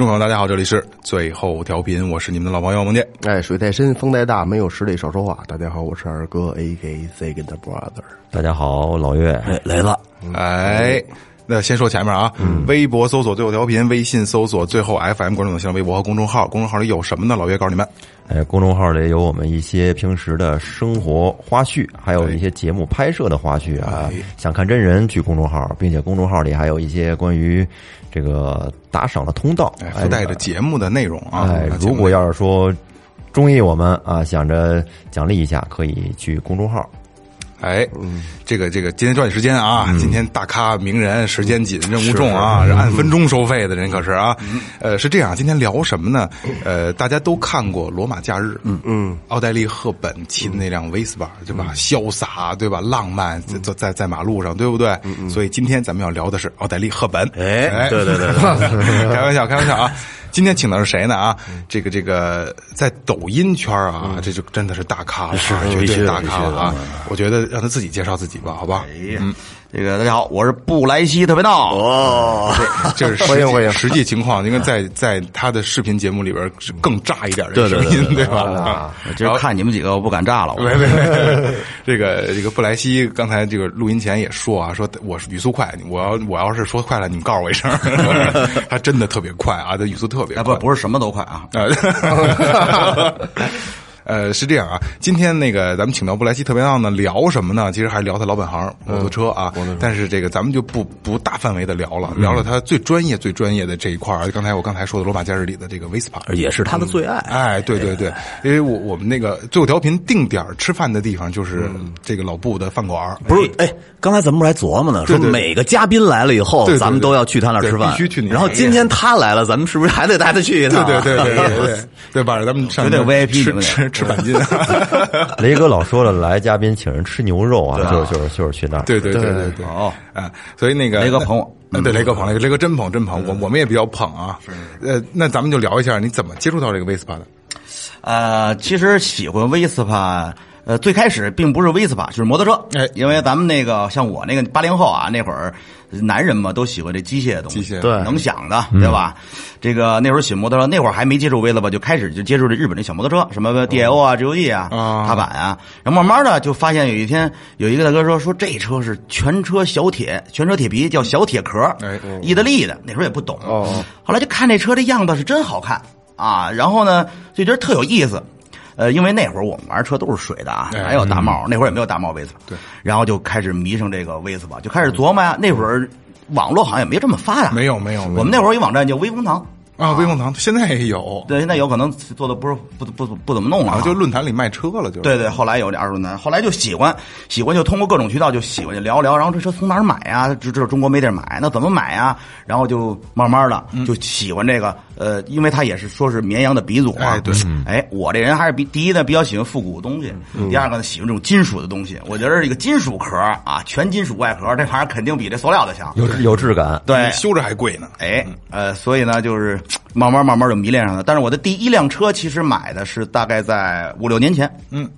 众朋友，大家好，这里是最后调频，我是你们的老朋友孟健。哎，水太深，风太大，没有实力少说话。大家好，我是二哥，A K Second Brother。大家好，老岳来了。哎，那先说前面啊，微博搜索最后调频，微信搜索最后 FM，关注我新浪微博和公众号。公众号里有什么呢？老岳告诉你们。哎，公众号里有我们一些平时的生活花絮，还有一些节目拍摄的花絮啊。想看真人，去公众号，并且公众号里还有一些关于这个打赏的通道，哎，附带着节目的内容啊。哎，如果要是说中意我们啊，想着奖励一下，可以去公众号。哎，这个这个，今天抓紧时间啊！今天大咖名人，时间紧，任务重啊，是按分钟收费的人可是啊。呃，是这样，今天聊什么呢？呃，大家都看过《罗马假日》，嗯嗯，奥黛丽·赫本骑的那辆威斯巴，对吧？潇洒，对吧？浪漫，在在在马路上，对不对？所以今天咱们要聊的是奥黛丽·赫本。哎，对对对，开玩笑，开玩笑啊！今天请的是谁呢？啊，这个这个，在抖音圈啊，这就真的是大咖了，是绝对大咖了啊！我觉得让他自己介绍自己吧，好吧？嗯，这个大家好，我是布莱希特别闹哦，这是 欢迎欢迎实际情况，应该在在他的视频节目里边是更炸一点的声音，对吧？啊，今儿看你们几个，我不敢炸了。没没没，这个这个布莱希刚才这个录音前也说啊，说我语速快，我要我要是说快了，你们告诉我一声。他真的特别快啊，他语速特别快，不不是什么都快啊。呃，是这样啊，今天那个咱们请到布莱希特别闹呢，聊什么呢？其实还聊他老本行摩托车啊。但是这个咱们就不不大范围的聊了，聊了他最专业、最专业的这一块儿。刚才我刚才说的罗马假日里的这个威斯帕，也是他的最爱。哎，对对对，因为我我们那个最后调频定点吃饭的地方就是这个老布的饭馆。不是，哎，刚才咱们不是还琢磨呢，说每个嘉宾来了以后，咱们都要去他那儿吃饭，必须去。然后今天他来了，咱们是不是还得带他去一趟？对对对对对对，对吧？咱们上有点 VIP 吃吃吃板筋。雷哥老说了，来嘉宾请人吃牛肉啊，就是就是就是去那儿。对对对对对，哦，啊，所以那个雷哥捧我，对雷哥捧雷哥，雷哥真捧真捧，我我们也比较捧啊。呃，那咱们就聊一下，你怎么接触到这个威斯帕的？呃，其实喜欢威斯帕，呃，最开始并不是威斯帕，就是摩托车。哎，因为咱们那个像我那个八零后啊，那会儿男人嘛都喜欢这机械的东西，机械对能响的，对吧？这个那会儿喜欢摩托车，那会儿还没接触威斯帕，就开始就接触这日本的小摩托车，什么 DLO 啊、G O G 啊、啊踏板啊，然后慢慢的就发现有一天有一个大哥说说这车是全车小铁，全车铁皮，叫小铁壳，哎意大利的，那时候也不懂，哦后来就看这车这样子是真好看啊，然后呢就觉得特有意思。呃，因为那会儿我们玩车都是水的啊，哎哪有大帽？那会儿也没有大帽威斯然后就开始迷上这个威斯堡，就开始琢磨呀。那会儿网络好像也没这么发达，没有没有，我们那会儿有一网站叫微风堂，啊，威风堂现在也有，对，现在有可能做的不是不不不不怎么弄了啊，啊，就论坛里卖车了，就对对，后来有这二手论坛，后来就喜欢，喜欢就通过各种渠道就喜欢就聊聊，然后这车从哪儿买呀？知知道中国没地儿买，那怎么买呀？然后就慢慢的嗯就喜欢这个，呃，因为他也是说是绵阳的鼻祖啊。哎对哎，我这人还是比第一呢比较喜欢复古的东西，第二个呢喜欢这种金属的东西。我觉得这个金属壳啊，全金属外壳，这玩意儿肯定比这塑料的强。有有质感。对，修着还贵呢。哎，呃，所以呢，就是慢慢慢慢就迷恋上了。但是我的第一辆车其实买的是大概在五六年前，嗯，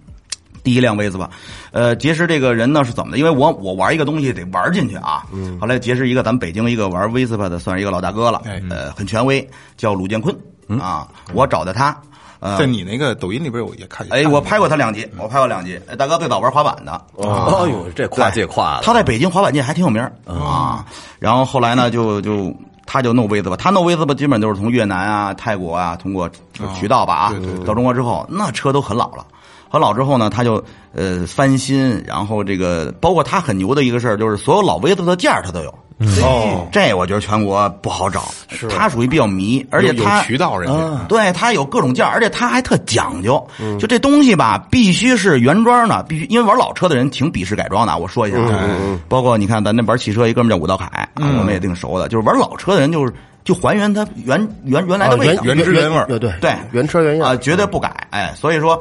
第一辆威斯巴。呃，结识这个人呢是怎么的？因为我我玩一个东西得玩进去啊。嗯。后来结识一个咱们北京一个玩威斯巴的，算是一个老大哥了，哎呃，很权威，叫鲁建坤啊。我找的他，呃在，你那个抖音里边我也看，哎，我拍过他两集，我拍过两集。哎大哥最早玩滑板的，哦呦，这跨界跨的，他在北京滑板界还挺有名儿啊。然后后来呢，就就他就弄威斯吧，他弄威斯吧基本都是从越南啊、泰国啊，通过渠道吧啊对对对到中国之后，那车都很老了。很老之后呢，他就呃翻新，然后这个包括他很牛的一个事儿，就是所有老威斯的件儿他都有。哦，这我觉得全国不好找，他属于比较迷，而且有有他渠道人家，对他有各种件儿，而且他还特讲究，就这东西吧，必须是原装的，必须因为玩老车的人挺鄙视改装的啊。我说一下啊，包括你看咱那玩汽车一哥们叫武道凯，啊我们也挺熟的，就是玩老车的人就是就还原它原原原来的味道，原汁原味儿。对对对原车原样。啊，绝对不改。哎，所以说，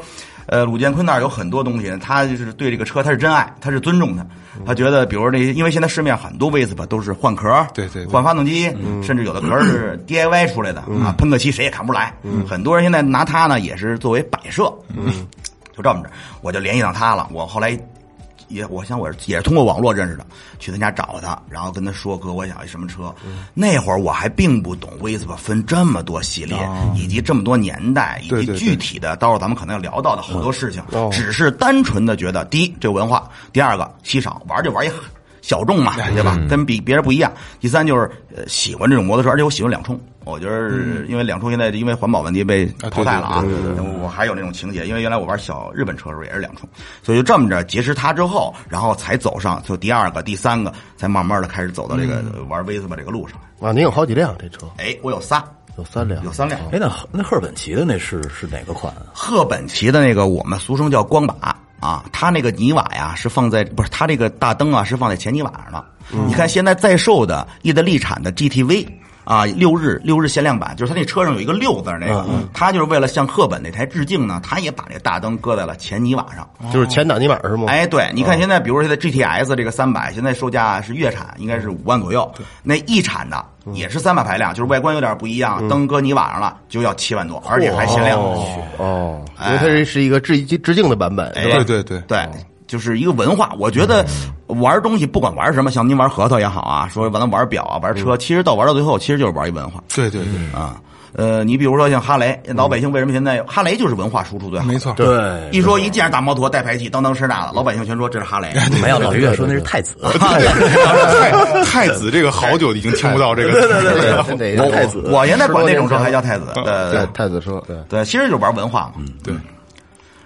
呃，鲁建坤那儿有很多东西，他就是对这个车他是真爱，他是尊重的，他觉得，比如说那些，因为现在市面很多 Vespa 都是换壳，对对对换发动机，甚至有的壳是 DIY 出来的啊，喷个漆谁也看不出来。很多人现在拿它呢也是作为摆设，嗯，就这么着，我就联系上他了。我后来。也，我想我是也是通过网络认识的，去他家找他，然后跟他说哥，我想要一什么车。那会儿我还并不懂 Vespa 分这么多系列，以及这么多年代，以及具体的，到时候咱们可能要聊到的好多事情，只是单纯的觉得，第一这个文化，第二个稀少，玩就玩一小众嘛，对吧？跟比别人不一样。第三就是呃喜欢这种摩托车，而且我喜欢两冲。我觉得因为两冲现在因为环保问题被淘汰了啊，我还有那种情节，因为原来我玩小日本车的时候也是两冲，所以就这么着结识他之后，然后才走上就第二个、第三个，才慢慢的开始走到这个玩威斯巴这个路上。啊，您有好几辆这车，哎，我有仨，有三辆，有三辆。哎，那那赫本奇的那是是哪个款啊？赫本奇的那个，我们俗称叫光把啊，它那个泥瓦呀是放在不是它这个大灯啊是放在前泥瓦上的。你看现在在售的意大利产的 GTV 啊，六日六日限量版，就是他那车上有一个六字那个，他就是为了向赫本那台致敬呢，他也把这大灯搁在了前泥瓦上。就是前挡泥板是吗？哎，对，你看现在，比如说现在 GTS 这个三百，现在售价是月产应该是五万左右，那一产的也是三百排量，就是外观有点不一样，灯搁泥瓦上了就要七万多，而且还限量。哦，因为它这是一个致致敬的版本，哎？对对对对，就是一个文化。我觉得玩东西不管玩什么，像您玩核桃也好啊，说完了玩表啊、玩车，其实到玩到最后，其实就是玩一文化对对对，啊。呃，你比如说像哈雷，老百姓为什么现在哈雷就是文化输出最好？没错，对，一说一见着大摩托带排气，当当声大的，老百姓全说这是哈雷。没有老岳说那是太子，太 太子这个好久已经听不到这个词。了，对对对，太子，我现在管那种车还叫太子。对对对。太子车，对，对，其实就是玩文化嘛。对，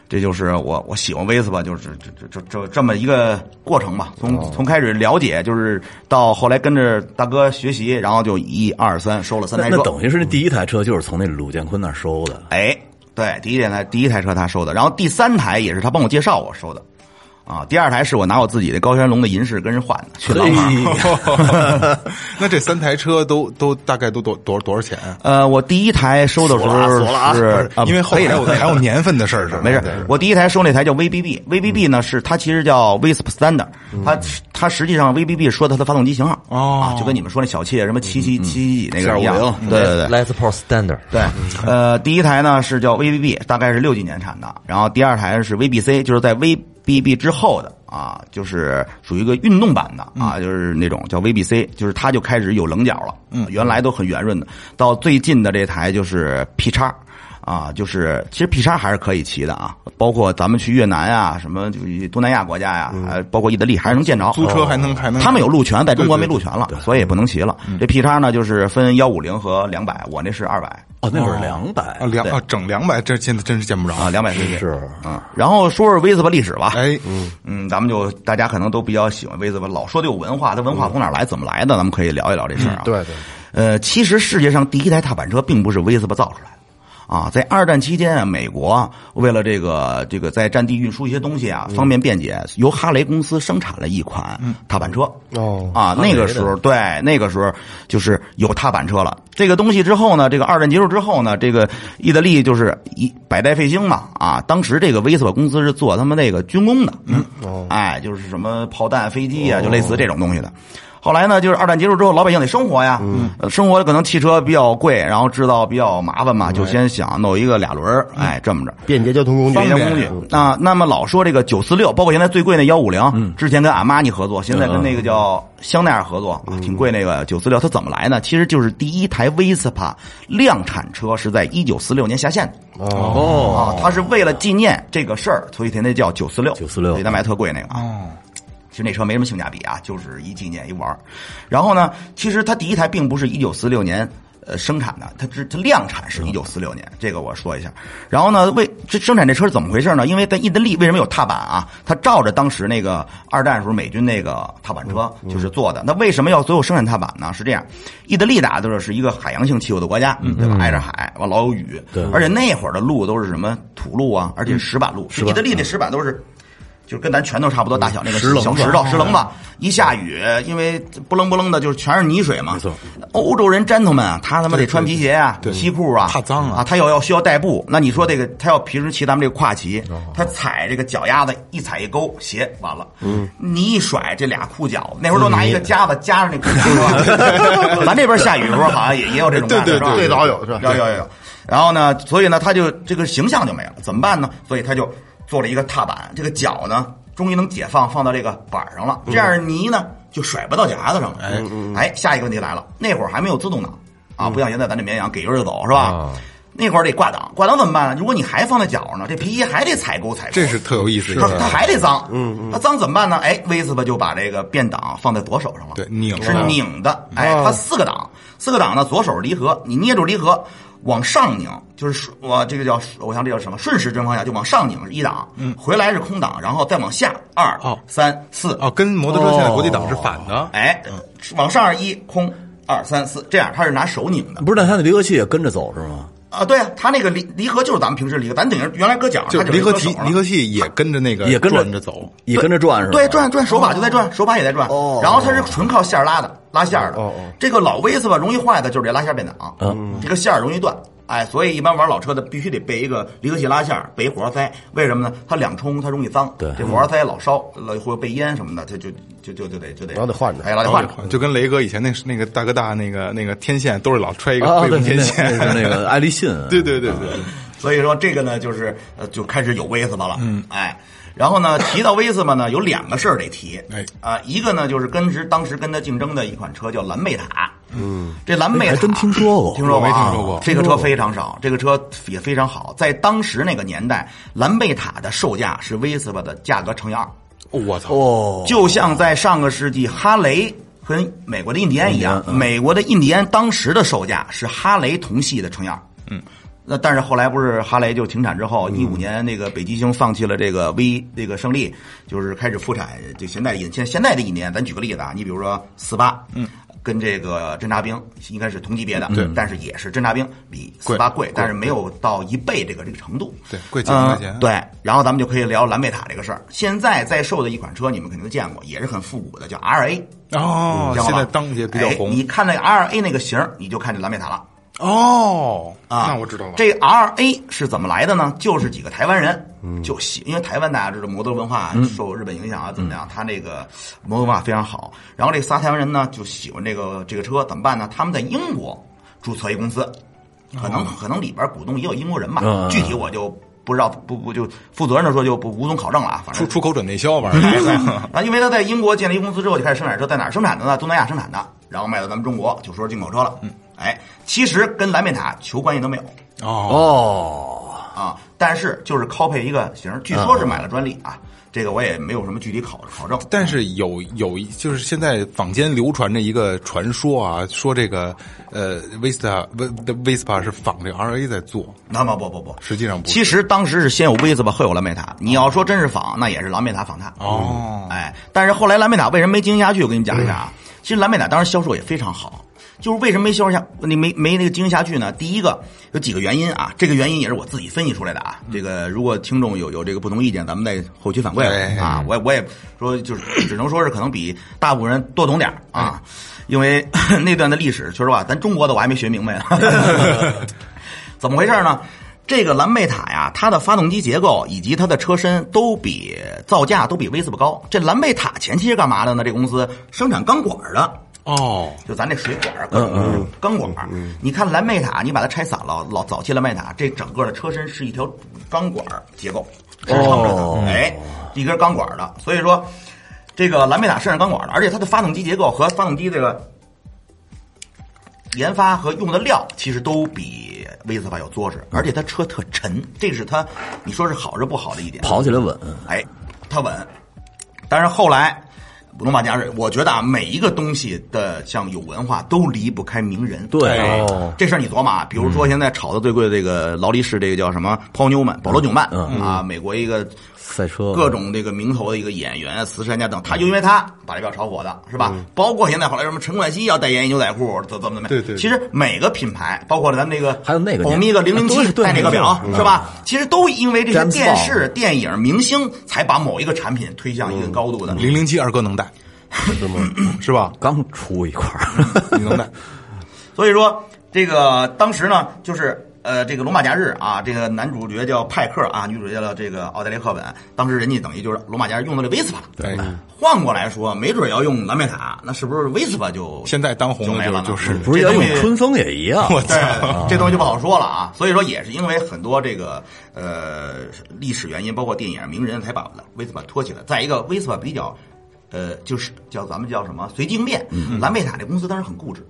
这就是我我喜欢威斯吧，就是这这这这这么一个过程吧。从从开始了解，就是到后来跟着大哥学习，然后就一二三收了三台车。那那等于是那第一台车就是从那鲁建坤那收的。哎，对，第一台第一台车他收的，然后第三台也是他帮我介绍我收的。啊，第二台是我拿我自己的高山龙的银饰跟人换的，去老马。那这三台车都都大概都多多多少钱啊？呃，我第一台收的时候是，啊因为后可以的来还有还有年份的事儿是？没事，我第一台收那台叫 VBB，VBB 呢是它其实叫 Visp Standard，它它实际上 VBB 说它的发动机型号哦啊，就跟你们说那小汽什么七七七七几那个一样对对对。Les Paul Standard，对，呃，第一台呢是叫 VBB，大概是六几年产的，然后第二台是 VBC，就是在 VBB 之后的啊，就是属于一个运动版的啊，就是那种叫 VBC，就是它就开始有棱角了，嗯，原来都很圆润的，到最近的这台就是 P 叉。啊，就是其实 P 叉还是可以骑的啊，包括咱们去越南啊，什么就是东南亚国家呀、还包括意大利还是能见着。租车还能还能他们有路权，在中国没对对路权了，所以也不能骑了。这 P 叉呢，就是分幺五零和两百，我那是二百。哦，那会儿两百啊，两啊整两百，这现在真是见不着啊，两百 cc 是嗯，然后说说威斯巴历史吧。哎，嗯，嗯，咱们就大家可能都比较喜欢威斯巴，老说的有文化，它文化从哪儿来，怎么来的？咱们可以聊一聊这事儿啊。对对，呃，其实世界上第一台踏板车并不是威斯巴造出来的。啊，在二战期间啊，美国为了这个这个在战地运输一些东西啊，方便便捷，由哈雷公司生产了一款踏板车。哦啊，那个时候对，那个时候就是有踏板车了。这个东西之后呢，这个二战结束之后呢，这个意大利就是一百代废星嘛啊，当时这个威斯巴公司是做他们那个军工的，嗯，哎，就是什么炮弹、飞机啊，就类似这种东西的。后来呢，就是二战结束之后，老百姓得生活呀，嗯，生活可能汽车比较贵，然后制造比较麻烦嘛，就先想弄一个俩轮儿，哎，这么着。便捷交通工具，便。捷工具啊。那么老说这个九四六，包括现在最贵那幺五零，之前跟阿玛尼合作，现在跟那个叫香奈儿合作啊，挺贵那个九四六，它怎么来呢？其实就是第一台威斯帕量产车是在一九四六年下线的。哦，啊，它是为了纪念这个事儿，所以它那叫九四六，946所以它卖特贵那个。啊。哦，其实那车没什么性价比啊，就是一纪念一玩儿然后呢，其实它第一台并不是一九四六年呃生产的，它只它量产是一九四六年，这个我说一下。然后呢，为这生产这车是怎么回事呢？因为在意大利为什么有踏板啊？它照着当时那个二战时候美军那个踏板车就是做的。那为什么要最后生产踏板呢？是这样，意大利打的是一个海洋性气候的国家，对吧？挨着海，完老有雨，而且那会儿的路都是什么土路啊，而且石板路，意大利那石板都是。就是跟咱拳头差不多大小那个石石头石棱子，一下雨，因为不楞不楞的，就是全是泥水嘛。没错，欧洲人 gentleman 啊，他他妈得穿皮鞋啊、对西裤啊，怕脏啊啊，他要要需要代步。那你说这个，他要平时骑咱们这个跨骑，他踩这个脚丫子一踩一勾，鞋完了，嗯，你一甩这俩裤脚，那会儿都拿一个夹子夹着那裤脚，是吧？咱这边下雨的时候好像也也有这种办法，是吧？最早有是吧？有有有。然后呢，所以呢，他就这个形象就没了，怎么办呢？所以他就做了一个踏板，这个脚呢，终于能解放，放到这个板上了，这样泥呢就甩不到脚丫子上了。哎哎，下一个问题来了，那会儿还没有自动挡啊，不像现在咱这绵羊给油就走是吧？啊那会儿得挂档，挂档怎么办呢？如果你还放在脚上呢，这皮衣还得踩勾踩勾，这是特有意思的它事。它还得脏，嗯嗯，它脏怎么办呢？哎，威斯巴就把这个变档放在左手上了，对拧是拧的，哎，它四个档，四个档呢，左手离合，你捏住离合往上拧，就是顺我这个叫我想这叫什么顺时针方向，就往上拧是一档，嗯，回来是空档，然后再往下二哦三四，哦，跟摩托车现在国际档是反的。哎，往上是一空二三四，这样它是拿手拧的。不是，那它的离合器也跟着走是吗？啊，对啊，它那个离离合就是咱们平时离合，咱等于原来搁脚上，就离合器离合器也跟着那个也跟着转着走。也跟着转是吧？对，转转手把就在转，手把也在转。哦然后它是纯靠线儿拉的，拉线儿的。哦哦这个老威斯吧，容易坏的就是这拉线儿变档，嗯，这个线儿容易断。哎，所以一般玩老车的必须得备一个离合器拉线儿，备一火花塞。为什么呢？它两冲它容易脏，对这火花塞老烧，老或者备烟什么的，它就就就就得就得，老得换着哎，老得换着。就跟雷哥以前那那个大哥大那个那个天线都是老揣一个啊，备用天线，那个 爱立信，对对对对，所以说这个呢，就是呃，就开始有威斯巴了。嗯，哎，然后呢，提到威斯巴呢，有两个事儿得提。哎啊，一个呢就是跟时当时跟他竞争的一款车叫蓝贝塔。嗯，这蓝贝塔还真听说过听说过啊？没听说过这个车非常少，这个车也非常好。在当时那个年代，蓝贝塔的售价是威斯巴的价格乘以二。哦我操！哦，就像在上个世纪，哈雷跟美国的印第安一样，美国的印第安当时的售价是哈雷同系的乘以二。嗯。那但是后来不是哈雷就停产之后，一五年那个北极星放弃了这个 V 这个胜利，就是开始复产。就现在引现现在的一年，咱举个例子啊，你比如说四八，嗯，跟这个侦察兵应该是同级别的，对，但是也是侦察兵比四八贵，但是没有到一倍这个这个程度，对贵几万块钱嗯对，然后咱们就可以聊蓝贝塔这个事儿。现在在售的一款车，你们肯定都见过，也是很复古的，叫 RA。哦，现在当也比较哎红你看那个 RA 那个型，你就看见蓝贝塔了哦。啊。那我知道了。这 RA 是怎么来的呢？就是几个台湾人，嗯就喜，因为台湾大家知道摩托文化受日本影响啊，怎么样？他那个摩托文化非常好。然后这仨台湾人呢，就喜欢这个这个车，怎么办呢？他们在英国注册一公司，可哦能可能里边股东也有英国人吧，嗯具体我就不知道，不不就负责任的说就不无从考证了啊。反正出出口转内销玩意哎，对儿，啊，因为他在英国建立公司之后就开始生产车，在哪儿生产的呢？东南亚生产的，然后卖到咱们中国，就说是进口车了。嗯，哎，其实跟蓝贝塔球关系都没有哦，哦，啊，但是就是 copy 一个型，据说是买了专利啊，这个我也没有什么具体考考证。但是有有一就是现在坊间流传着一个传说啊，说这个呃 Vista V 的 Vespa 是仿这个 RA 在做，那么不不不，实际上不其实当时是先有威斯巴，后有蓝贝塔。你要说真是仿，那也是蓝贝塔仿它。哦哎，但是后来蓝贝塔为什么没经营下去？我跟你讲一下啊。其实蓝贝塔当时销售也非常好，就是为什么没销售下，你没没那个经营下去呢？第一个有几个原因啊，这个原因也是我自己分析出来的啊。这个如果听众有有这个不同意见，咱们再后期反馈哎啊。我我也说就是只能说是可能比大部分人多懂点儿啊，因为 那段的历史，说实话，咱中国的我还没学明白呢。怎么回事呢？这个蓝贝塔呀，它的发动机结构以及它的车身都比造价都比威斯巴高。这蓝贝塔前期是干嘛的呢？这公司生产钢管的，哦，就咱这水管儿，钢管儿。你看蓝贝塔，你把它拆散了，老早期蓝贝塔这整个的车身是一条钢管儿结构支撑着哦的，哎，一根钢管儿的。所以说，这个蓝贝塔是上钢管儿的，而且它的发动机结构和发动机这个研发和用的料，其实都比威斯巴要作实，而且它车特沉，这是它你说是好是不好的一点。跑起来稳，哎，它稳。但是后来罗马假日，我觉得啊，每一个东西的像有文化都离不开名人。对。哎哦。这事儿你琢磨啊，比如说现在炒的最贵的这个劳力士，这个叫什么 Paul Newman 保罗纽曼啊，美国一个赛车各种这个名头的一个演员、慈善家等，他就因为他把这票炒火的，是吧？包括现在后来什么陈冠希要代言牛仔裤，怎怎么怎么样？对对对其实每个品牌，包括咱们那个还有那个欧米伽零零七戴那个表是吧？其实都因为这些电视、电影、明星，才把某一个产品推向一个高度的。零零七二哥能带，是吗？是吧？刚出一块儿，你能带？所以说，这个当时呢，就是呃，这个《罗马假日》啊，这个男主角叫派克啊，女主角叫这个奥黛丽·赫本。当时人家等于就是《罗马假日》用的这威斯帕，对，换过来说，没准要用兰贝塔，那是不是威斯帕就现在当红就没了呢？就就是不是要用春风也一样。我操，这东西就不好说了啊。所以说，也是因为很多这个呃历史原因，包括电影名人，才把威斯帕托起来。再一个，威斯帕比较呃，就是叫咱们叫什么随机应变。蓝贝塔这公司当时很固执，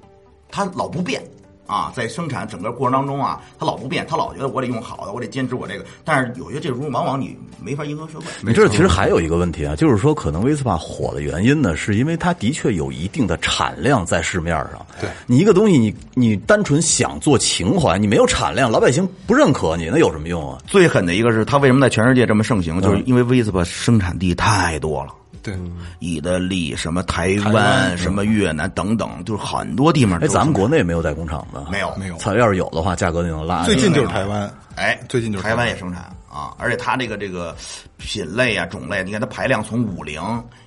它老不变。啊，在生产整个过程当中啊，他老不变，他老觉得我得用好的，我得坚持我这个。但是有些这种往往你没法迎合社会。你这，其实还有一个问题啊，就是说，可能威斯帕火的原因呢，是因为它的确有一定的产量在市面上。对你一个东西你，你单纯想做情怀，你没有产量，老百姓不认可你，那有什么用啊？最狠的一个是它为什么在全世界这么盛行，就是因为威斯帕生产地太多了。对，意大利、什么台湾、什么越南等等，就是很多地方都哎，咱们国内没有代工厂的，没有没有。操，要是有的话，价格就能拉。最近就是台湾，哎，最近就是台湾也生产啊，而且它这个这个品类啊、种类，你看它排量从五零、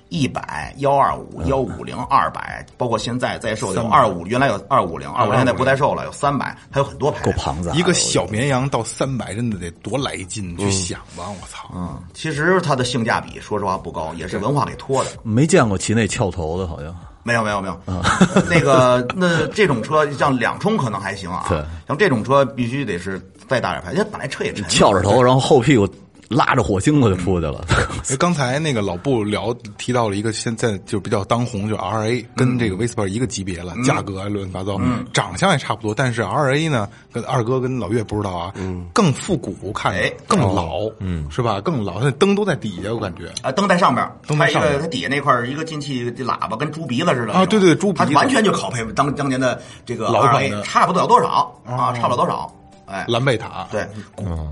一百、幺二五、幺五零、二百，包括现在在售的有二五，原来有二五零，二五零现在不在售了，有三百，还有很多牌够量。庞杂的。一个小绵羊到三百，真的得多来劲，去想吧，我操！嗯，其实它的性价比说实话不高，也是文化给拖的。没见过骑那翘头的，好像。没有没有没有，那个那这种车像两冲可能还行啊对，像这种车必须得是再大点排，因为本来车也沉，翘着头，然后后屁股拉着火星子就出去了。哎，刚才那个老布聊提到了一个现在就比较当红，就 R A 跟这个 Vespa 一个级别了，价格啊乱七八糟，长相也差不多，但是 R A 呢，跟二哥跟老岳不知道啊，更复古，看更老，嗯，是吧？更老，那灯都在底下，我感觉。啊，灯在上边，灯在上它底下那块一个进气这喇叭跟猪鼻子似的啊对对猪鼻子。它完全就拷贝当当年的这个老款 RA，的。差不了多少啊，差不了多少，哎。蓝贝塔，对，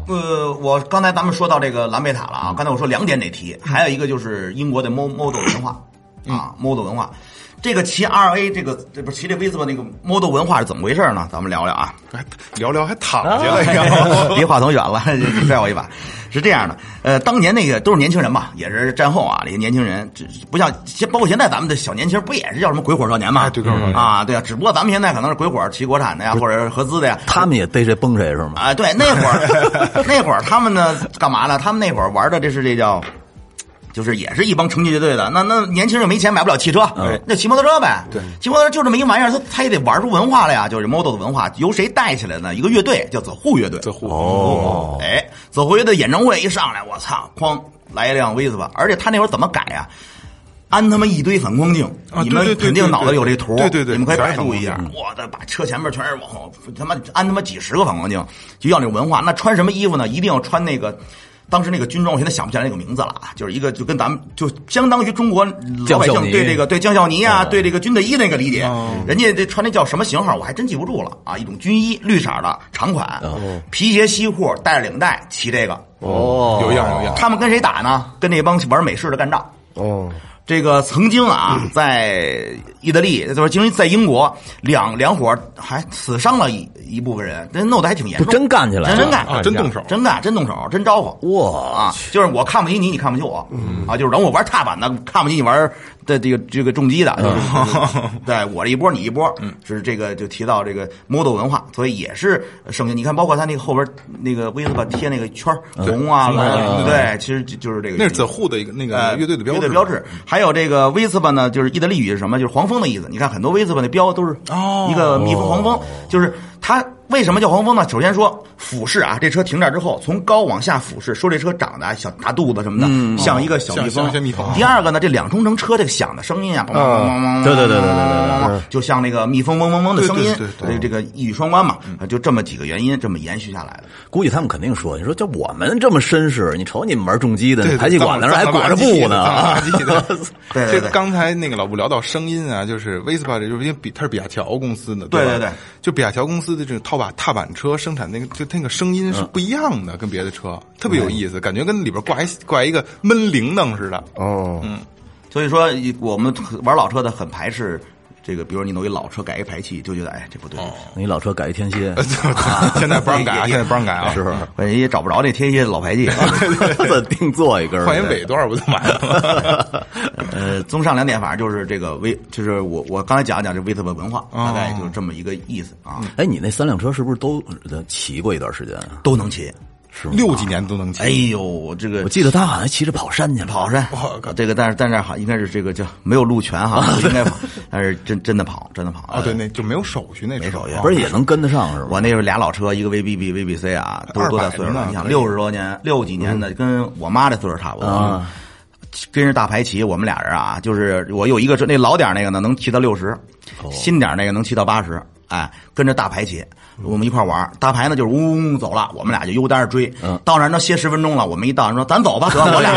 呃，我刚才咱们说到这个蓝贝塔了啊，刚才我说两点得提，还有一个就是英国的 mo model 文化啊，model 文化。这个骑 RA 这个这不是骑这威斯巴那个 model 文化是怎么回事呢？咱们聊聊啊。聊聊还躺下了要。离话筒远了，拽我一把。是这样的，呃，当年那个都是年轻人嘛，也是战后啊，这些年轻人，这不像现包括现在咱们的小年轻，不也是叫什么鬼火少年嘛？啊，对啊，只不过咱们现在可能是鬼火骑国产的呀，或者是合资的呀。他们也逮谁崩谁是吗？啊，对，那会儿那会儿他们呢干嘛呢？他们那会儿玩的这是这叫。就是也是一帮成群结队的，那那年轻人没钱买不了汽车，那骑摩托车呗。对，骑摩托车就这么一玩意儿，他他也得玩出文化来呀，就是 model 的文化，由谁带起来呢？一个乐队叫走户乐队。走户哦，哎，走回的演唱会一上来，我操，哐来一辆威斯巴，而且他那会儿怎么改呀、安他妈一堆反光镜，啊你们肯定脑子有这图，对对对你们可以百度一下。我的把车前面全是往后，他妈安他妈几十个反光镜，就要那文化。那穿什么衣服呢？一定要穿那个。当时那个军装，我现在想不起来那个名字了啊，就是一个就跟咱们就相当于中国老百姓对这个对将校呢啊，哦对这个军队衣那个理解，人家这穿那叫什么型号，我还真记不住了啊，一种军衣，绿色的长款，皮鞋西裤，带着领带，骑这个。哦，有样有样。他们跟谁打呢？跟那帮玩美式的干仗。哦，这个曾经啊，在意大利，就是经在英国，两两伙还死伤了一一部分人，这弄得还挺严重，真干起来了。真真干啊真动手。真干，真动手，真招呼。哇。啊，就是我看不起你，你看不起我，啊，就是等我玩踏板的，看不起你玩的这个这个重击的，就是对我这一波你一波，是这个就提到这个 model 文化，所以也是盛行。你看，包括他那个后边那个威斯巴贴那个圈儿红啊，蓝啊对，其实就就是这个。那是 The Who 的一个那个呃，乐队的标志，乐队标志。还有这个威斯巴呢，就是意大利语是什么？就是黄蜂的意思。你看很多威斯巴那标都是哦一个蜜蜂黄蜂，就是它为什么叫黄蜂呢？首先说俯视啊，这车停这儿之后，从高往下俯视，说这车长得啊小大肚子什么的，像一个小蜜蜂。像像蜜蜂第二个呢，这两冲程车这个响的声音啊，梆梆梆梆梆，对对对对对对对，就像那个蜜蜂嗡嗡嗡的声音，对对对所以这个一语双关嘛，就这么几个原因，这么延续下来的。估计他们肯定说，你说就我们这么绅士，你瞅你们玩重机的，对，排气管子上还裹着布呢。对对对这刚才那个老吴聊到声音啊，就是 Vespa 这就是因为比它是比亚乔公司的，吧对对对，就比亚乔公司的这种套把踏板车生产那个，就它那个声音是不一样的，跟别的车特别有意思，感觉跟里边挂一挂一个闷铃铛似的。哦，嗯。所以说，我们玩老车的很排斥这个，比如你弄一老车改一排气，就觉得哎这不对，弄一老车改一天蝎，现在不让改啊，现在不让改啊，是不是？我也找不着那天蝎老排气。再定做一根儿，换一尾段不就完了？呃，综上两点，反正就是这个威，就是我我刚才讲一讲这威特的文化，大概就是这么一个意思啊，哎，你那三辆车是不是都呃骑过一段时间啊？都能骑。是？六几年都能骑。哎呦，这个我记得他好像骑着跑山去了，跑山，这个但是但是好应该是这个叫没有路权哈，应该跑，但是真真的跑，真的跑啊，对，那就没有手续那没手续不是也能跟得上是吧？我那时候俩老车，一个 VBB、VBC 啊，都是多大岁数了？你想六十多年、六几年的，跟我妈这岁数差不多。啊真是大排骑，我们俩人啊，就是我有一个车，那老点那个呢能骑到六十，新点那个能骑到八十，哎，跟着大排骑，我们一块玩儿。大排呢就是嗡嗡嗡走了，我们俩就悠单追。嗯到那儿能歇十分钟了，我们一到说咱走吧，得我俩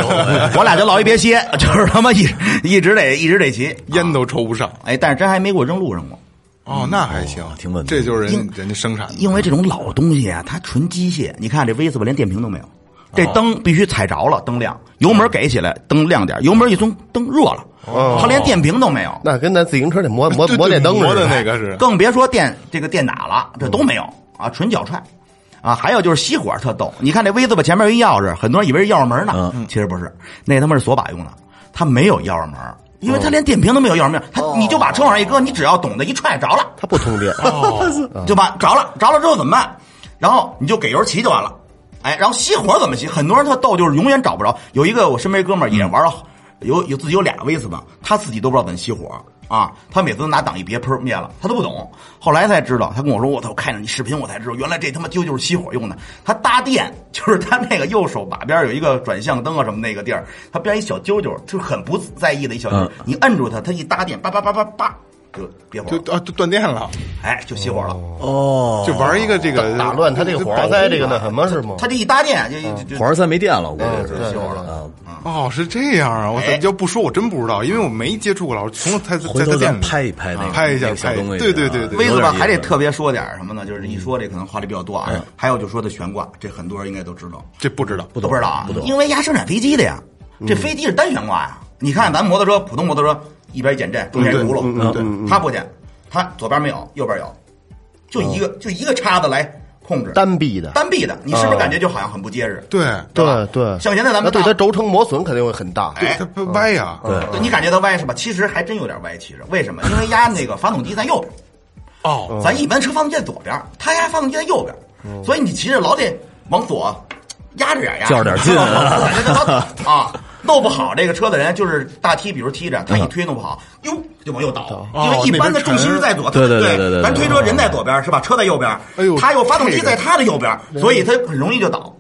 我俩就老一别歇，就是他妈一一直得一直得骑，烟都抽不上。哎，但是真还没给我扔路上过。哦，那还行，挺稳定这就是人人家生产的，因为这种老东西啊，它纯机械。你看这 V 四吧，连电瓶都没有，这灯必须踩着了，灯亮，油门给起来，灯亮点，油门一松，灯热了，哦它连电瓶都没有，那跟咱自行车那摩摩对对摩电灯磨的似的。那个是更别说电这个电打了，这都没有啊，纯脚踹。啊，还有就是熄火特逗，你看这 V 字吧前面有一钥匙，很多人以为是钥匙门呢，其实不是，那他妈是锁把用的，它没有钥匙门，因为它连电瓶都没有钥匙门，它你就把车往上一搁，你只要懂得一踹着了，它不通电，就把着了，着了之后怎么办？然后你就给油骑就完了。哎，然后熄火怎么熄？很多人他逗，就是永远找不着。有一个我身边哥们儿也玩了，有有自己有俩威斯吧，他自己都不知道怎么熄火啊。他每次都拿挡一别，砰灭了，他都不懂。后来才知道，他跟我说：“我操，我看着你视频我才知道，原来这他妈就就是熄火用的。他搭电，就是他那个右手把边有一个转向灯啊什么那个地儿，他边一小揪揪，就是很不在意的一小揪揪，你摁住它，它一搭电，叭叭叭叭叭就别玩了，就啊就断电了，哎，就熄火了。哦，就玩一个这个打乱它这个火花塞这个那什么是吗？他这一搭电就火花塞没电了，我估计是就熄火了。啊。哦，是这样啊！我哎要不说，我真不知道，因为我没接触过老师，从才在回在店里拍一拍那个拍一下拍东西，对对对对威子吧还得特别说点什么呢？就是一说这可能话题比较多啊。还有就说的悬挂，这很多人应该都知道，这不知道，都不知道啊？因为压生产飞机的呀，这飞机是单悬挂呀。你看咱摩托车，普通摩托车一边减震，中间轱辘，对，他不减，他左边没有，右边有，就一个就一个叉子来控制，单臂的，单臂的，你是不是感觉就好像很不结实？对对对，像现在咱们对它轴承磨损肯定会很大。哎它不歪呀，对你感觉它歪是吧？其实还真有点歪，其实。为什么？因为压那个发动机在右边。哦，咱一般车发动机在左边，他压发动机在右边，所以你骑着老得往左压着点压，较着点劲啊。弄不好这个车的人就是大踢，比如踢着，他一推弄不好，哟就往右倒，因为一般的重心是在左，对对对对对咱推车人在左边是吧？车在右边，哎呦他有发动机在他的右边，所以他很容易就倒。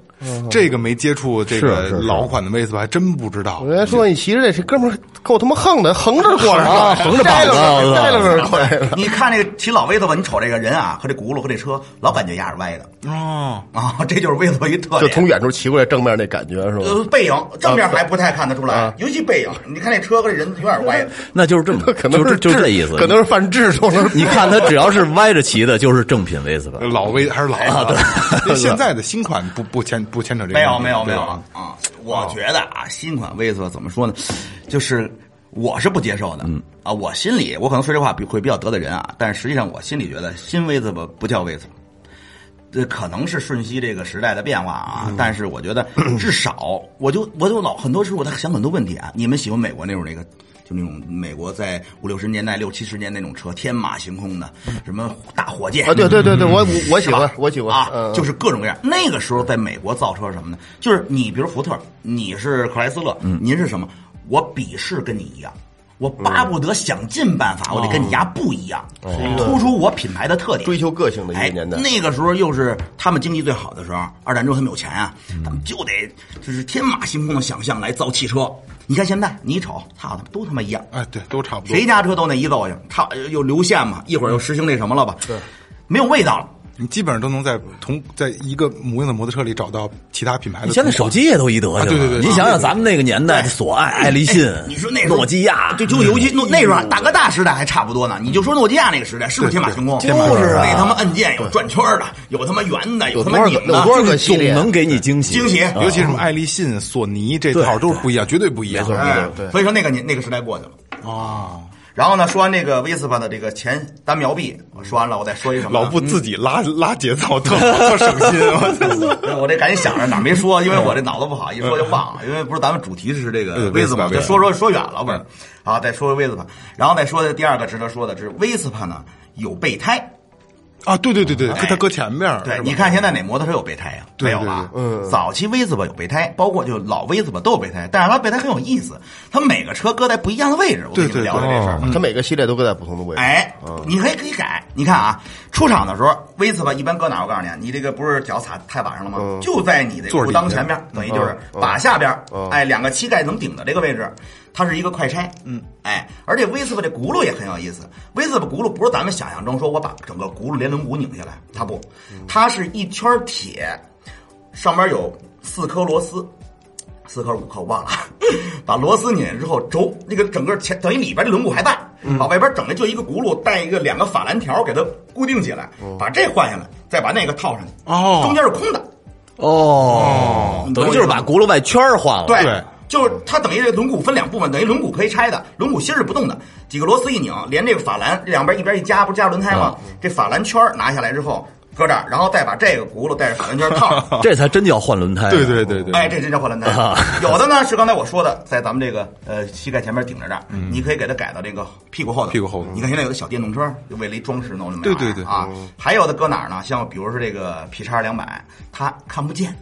这个没接触这个老款的威斯吧，还真不知道我。原来说你骑着这这哥们儿够他妈横的，横着过来啊 横着摘了膀子摘了个过来 了。你看这个骑老威斯吧，你瞅这个人啊和这轱辘和这车，老感觉压着歪的哦，啊，这就是威斯吧一特点。就从远处骑过来，正面那感觉是呃，吧？背影正面还不太看得出来，尤其背影，你看那车和这人有点歪的。那就是这么，可能就是就这意思。可能是犯智重了。你看他只要是歪着骑的，就是正品威斯吧。老威还是老啊，对现在的新款不不牵不牵扯这个，没有没有没有啊！我觉得啊，新款威斯怎么说呢？就是我是不接受的，嗯啊，我心里我可能说这话比会比较得罪人啊，但是实际上我心里觉得新威斯不不叫威斯。这可能是瞬息这个时代的变化啊，但是我觉得至少，我就我就老很多时候我在想很多问题啊。你们喜欢美国那种那个，就那种美国在五六十年代、六七十年那种车，天马行空的，什么大火箭啊，对对对对，我我我喜欢，我喜欢啊，嗯就是各种各样。那个时候在美国造车什么呢？就是你比如福特，你是克莱斯勒，您是什么？我鄙视跟你一样，我巴不得想尽办法，我得跟你家不一样，突出我品牌的特点，追求个性的一哎个，年代。那个时候又是他们经济最好的时候，二战之后他们有钱啊，嗯他们就得就是天马行空的想象来造汽车。你看现在，你一瞅，操他妈都他妈一样，哎，对，都差不多。谁家车都那一造型，他又流线嘛，一会儿又实行那什么了吧？对，没有味道了。你基本上都能在同在一个模样的摩托车里找到其他品牌的现在手机也都一德行了。啊对对对你想想咱们那个年代，索爱、爱立信哎，你说那时候诺基亚，对，就尤其诺那时候大哥大时代还差不多呢。你就说诺基亚那个时代，是不是天马行空？就是那他妈按键有转圈的，有他妈圆的，有他妈有多少个系总列？能给你惊喜。惊喜。尤其什么爱立信、索尼这套都是不一样，绝对不一样。所以说那个年那个时代过去了。哦，然后呢，说完这个 Vespa 的这个前单苗臂，我说完了，我再说一什么？老布自己拉 拉节奏，特 特省心。我这赶紧想着哪没说，因为我这脑子不好，一说就忘了。因为不是咱们主题是这个呃威斯帕，Vespa 就说说说远了不是？好，再说威斯帕，然后再说的第二个值得说的是威斯帕呢有备胎。啊，对对对对，哎它搁前面儿。对，你看现在哪摩托车有备胎呀？没有吧？嗯早期 V 字吧有备胎，包括就老 V 字吧都有备胎，但是它备胎很有意思，它每个车搁在不一样的位置。我跟你们对对聊聊这事儿。它每个系列都搁在不同的位置。哎，嗯你可以可以改。你看啊，出厂的时候，V 字吧一般搁哪儿？我告诉你，你这个不是脚踩太板上了吗？嗯就在你的裤裆前面，等于就是把下边儿，哎，两个膝盖能顶的这个位置，它是一个快拆。嗯，哎，而且威斯巴这轱辘也很有意思。威斯巴轱辘不是咱们想象中说我把整个轱辘连轮毂拧下来，它不，它是一圈铁，上边有四颗螺丝。四颗五颗我忘了，把螺丝拧之后轴那个整个前等于里边的轮毂还在，把外边整的就一个轱辘带一个两个法兰条给它固定起来，把这换下来，再把那个套上去，哦中间是空的，哦，等于就是把轱辘外圈换了。对，对就是它等于这轮毂分两部分，等于轮毂可以拆的，轮毂芯儿是不动的，几个螺丝一拧，连这个法兰两边一边一夹，不是加轮胎吗？这法兰圈儿拿下来之后搁这儿，然后再把这个轱辘带着法兰圈套上。这才真叫换轮胎。对对对对，哎，这真叫换轮胎。有的呢是刚才我说的，在咱们这个呃膝盖前面顶着这儿，你可以给它改到这个屁股后头。屁股后头你看现在有的小电动车，就为了一装饰弄那么对对对啊。还有的搁哪儿呢？像比如说这个 P 叉两百，它看不见。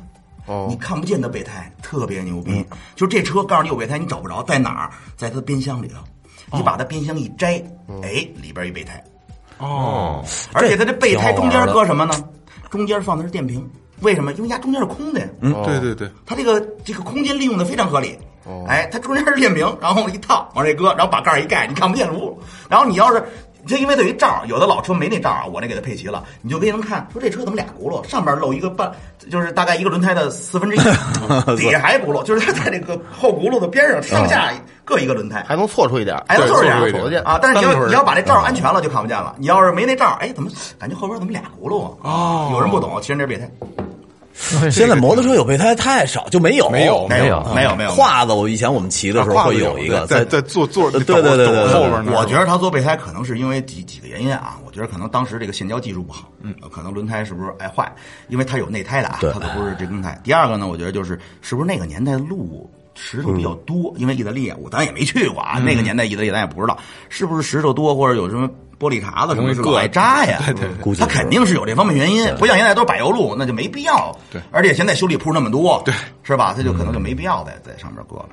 哦。你看不见的备胎特别牛逼，就这车告诉你有备胎，你找不着在哪儿，在它的边箱里头，你把它边箱一摘，哎，里边一备胎，哦，而且它这备胎中间搁什么呢？中间放的是电瓶，为什么？因为它中间是空的呀。嗯，对对对，它这个这个空间利用的非常合理。哦。哎，它中间是电瓶，然后一套往这搁，然后把盖儿一盖，你看不见路。然后你要是这因为它有一罩儿，有的老车没那罩儿啊，我那给它配齐了，你就可以能看说这车怎么俩轱辘，上边露一个半，就是大概一个轮胎的四分之一，底下还一轱辘，就是它在这个后轱辘的边上上下各一个轮胎。还能错出一点，还，能错出一点点瞅得见啊！但是你要你要把这罩儿安全了，就看不见了。你要是没那罩儿，哎，怎么感觉后边怎么俩轱辘啊？哦，有人不懂，其实那是备胎。现在摩托车有备胎太少，就没有。没有没有有没有没有。胯子，我以前我们骑的时候会有一个在在坐坐呃对对对对对后边那儿我觉得他做备胎可能是因为几几个原因啊，我觉得可能当时这个橡胶技术不好，嗯，可能轮胎是不是爱坏，因为它有内胎的啊，对。它可不是这公胎。第二个呢，我觉得就是是不是那个年代路石头比较多，因为意大利我咱也没去过啊，那个年代意大利咱也不知道是不是石头多或者有什么。玻璃碴子什么是容易硌爱扎呀？对对对估计是它肯定是有这方面原因，不像现在都是柏油路，那就没必要。对而且现在修理铺那么多，对，是吧？它就可能就没必要在在上面搁了。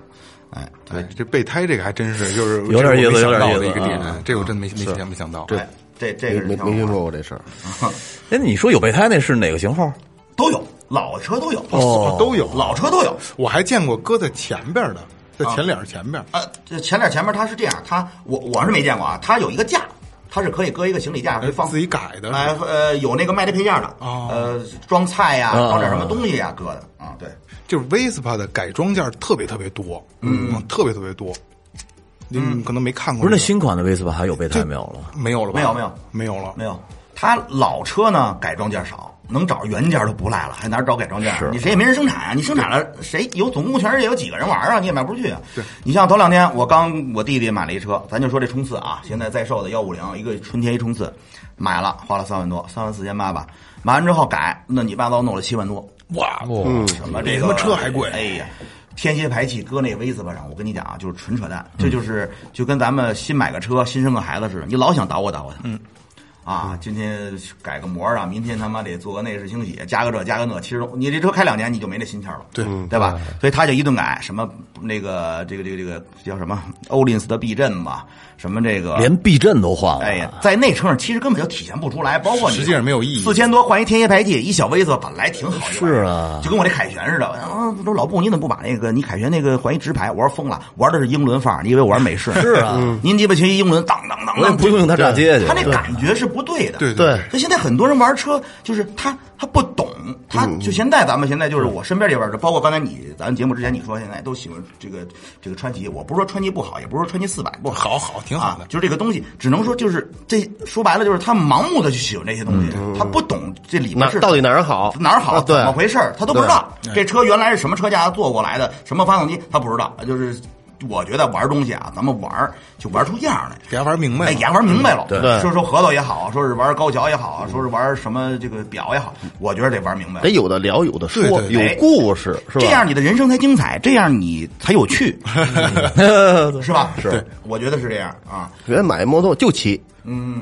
哎，对，这备胎这个还真是 就是有点意思有点意思的一个点啊，这个我真没没想没想到。对，这这个是没没听说过这事儿。哎，你说有备胎那是哪个型号？都有，老车都有，哦都有，老车都有。我还见过搁在前边的，在前脸前边。呃，这前脸前面它是这样，它我我是没见过啊，它有一个架，它是可以搁一个行李架，可以放自己改的哎呃，有那个卖的配件的，哦呃，装菜呀，哦装点什么东西呀，搁的啊，对，就是 Vespa 的改装件特别特别多，嗯，特别特别多。您可能没看过不是那，新款的 VSPA 还有备胎没有了？没有了吧？没有没有没有了。没有。它老车呢改装件少，能找着原件都不赖了，还哪儿找改装件？你谁也没人生产啊！你生产了，谁有总共全世界有几个人玩啊？你也卖不出去啊。对，你像头两天我刚我弟弟买了一车，咱就说这冲刺啊，现在在售的幺五零一个春天一冲刺，买了花了三万多，三万四千八吧。买完之后改，乱七八糟弄了七万多，哇，嗯什么这个比他妈车还贵哎呀，天蝎排气搁那 V 字巴上，我跟你讲啊，就是纯扯淡。这就是就跟咱们新买个车、新生个孩子似的，你老想捣鼓捣鼓他。嗯。啊，今天改个膜啊，明天他妈得做个内饰清洗，加个这加个那。其实你这车开两年你就没那心气儿了，对对吧？所以他就一顿改，什么那个这个这个这个叫什么欧林斯的避震吧，什么这个连避震都换了。哎呀，在那车上其实根本就体现不出来，包括你实际上没有意义四千多换一天蝎排气，一小 V 色本来挺好一玩意儿是啊就跟我这凯旋似的。啊，说老布你怎么不把那个你凯旋那个换一直排？我说疯了，玩的是英伦范儿，你以为我玩美式？是啊，您鸡巴骑英伦，当当当当，我也不用他炸街去。他那感觉是不对的。对对所以现在很多人玩车，就是他他不懂，他就现在咱们现在就是我身边这边的，包括刚才你咱节目之前你说现在都喜欢这个这个川崎，我不是说川崎不好，也不是说川崎四百不好，好好挺好的。啊就是这个东西，只能说就是这说白了就是他盲目的去喜欢这些东西，他不懂这里面是到底哪儿好？哪儿好，啊怎么回事儿他都不知道。这车原来是什么车架做过来的，什么发动机他不知道，就是。我觉得玩东西啊，咱们玩就玩出样来，给他玩明白了哎，给他玩明白了。对对说说核桃也好，说是玩高桥也好，说是玩什么这个表也好，我觉得得玩明白得。有的聊，有的说，有故事，是吧？这样你的人生才精彩，这样你才有趣，是吧？是，我觉得是这样啊。觉得买摩托就骑。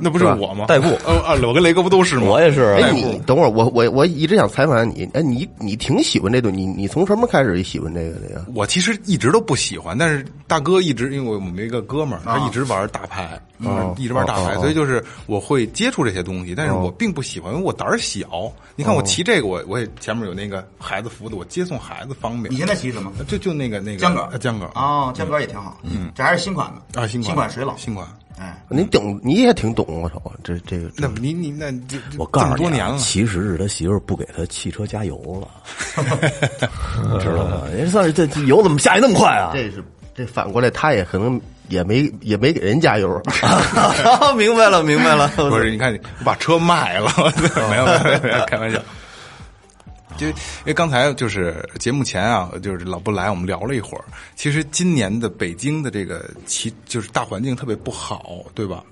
那不是我吗？代步呃啊，我跟雷哥不都是吗？我也是啊。哎，你等会儿，我我我一直想采访你。哎，你你挺喜欢这东西，你你从什么开始喜欢这个的呀？我其实一直都不喜欢，但是大哥一直因为我们一个哥们儿，他一直玩大牌，嗯一直玩大牌，所以就是我会接触这些东西，但是我并不喜欢，因为我胆儿小。你看我骑这个，我我也前面有那个孩子扶的，我接送孩子方便你。现在骑什么？就就那个那个江歌呃，江哥啊，江哥也挺好。嗯，这还是新款的啊，新款新款水冷。新款。哎，你懂，你也挺懂，我操，这这个那你你那我告诉你啊，这么多年了，其实是他媳妇儿不给他汽车加油了，知道吗？人算是这这油怎么下去那么快啊？这是这反过来，他也可能也没也没给人加油。明白了，明白了。不是，你看，我把车卖了，没有，没有，没有，开玩笑。就因为刚才就是节目前啊，就是老不来，我们聊了一会儿。其实今年的北京的这个其就是大环境特别不好，对吧？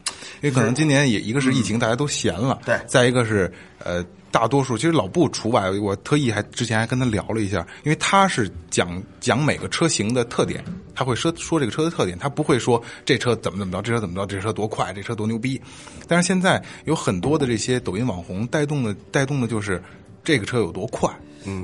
因为可能今年也一个是疫情，大家都闲了，对再一个是呃，大多数其实老布除外，我特意还之前还跟他聊了一下，因为他是讲讲每个车型的特点，他会说说这个车的特点，他不会说这车怎么怎么着，这车怎么着，这车多快，这车多牛逼。但是现在有很多的这些抖音网红带动的带动的就是这个车有多快。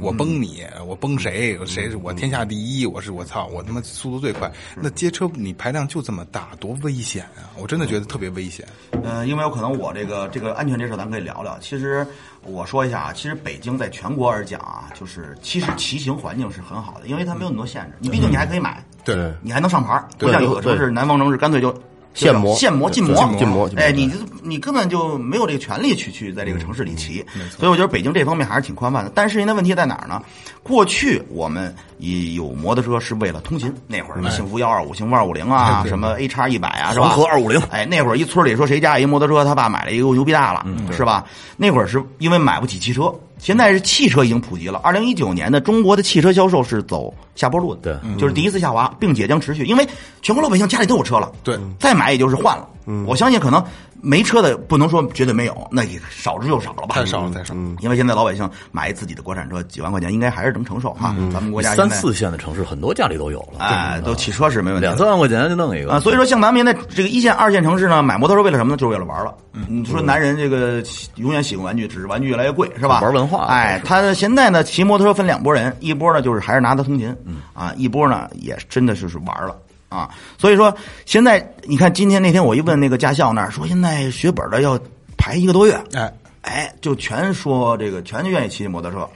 我崩你，我崩谁？谁是我天下第一？我是我操，我他妈速度最快。那街车你排量就这么大，多危险啊！我真的觉得特别危险。呃，因为有可能我这个这个安全这事儿咱可以聊聊。其实我说一下啊，其实北京在全国而讲啊，就是其实骑行环境是很好的，因为它没有那么多限制。你毕竟你还可以买，对，你还能上牌，不像有的城市南方城市干脆就。限摩限摩、禁摩、禁摩禁摩禁摩哎，你你根本就没有这个权利去去在这个城市里骑，所以我觉得北京这方面还是挺宽泛的。但是现在问题在哪儿呢？过去我们也有摩托车是为了通勤，那会儿什么幸福幺二五、幸福二五零啊，什么 A 叉一百啊，是吧？黄河250哎，那会儿一村里说谁家有一摩托车，他爸买了一个牛逼大了，是吧？那会儿是因为买不起汽车，现在是汽车已经普及了。二零一九年的中国的汽车销售是走下坡路的，对就是第一次下滑，并且将持续，因为全国老百姓家里都有车了，对再买也就是换了。我相信可能没车的不能说绝对没有，那也少之又少了吧？太少了，太少了。因为现在老百姓买自己的国产车几万块钱，应该还是能承受哈。咱们国家三四线的城市很多家里都有了，哎，都汽车是没问题，两三万块钱就弄一个啊，所以说像咱们现在这个一线、二线城市呢，买摩托车为了什么呢？就是为了玩了。你说男人这个永远喜欢玩具，只是玩具越来越贵，是吧？玩文化哎，他现在呢，骑摩托车分两拨人，一波呢就是还是拿它通勤，啊，一波呢也真的就是玩了。啊，所以说现在你看，今天那天我一问那个驾校那儿说，现在学本的要排一个多月，哎，哎，就全说这个，全就愿意骑摩托车。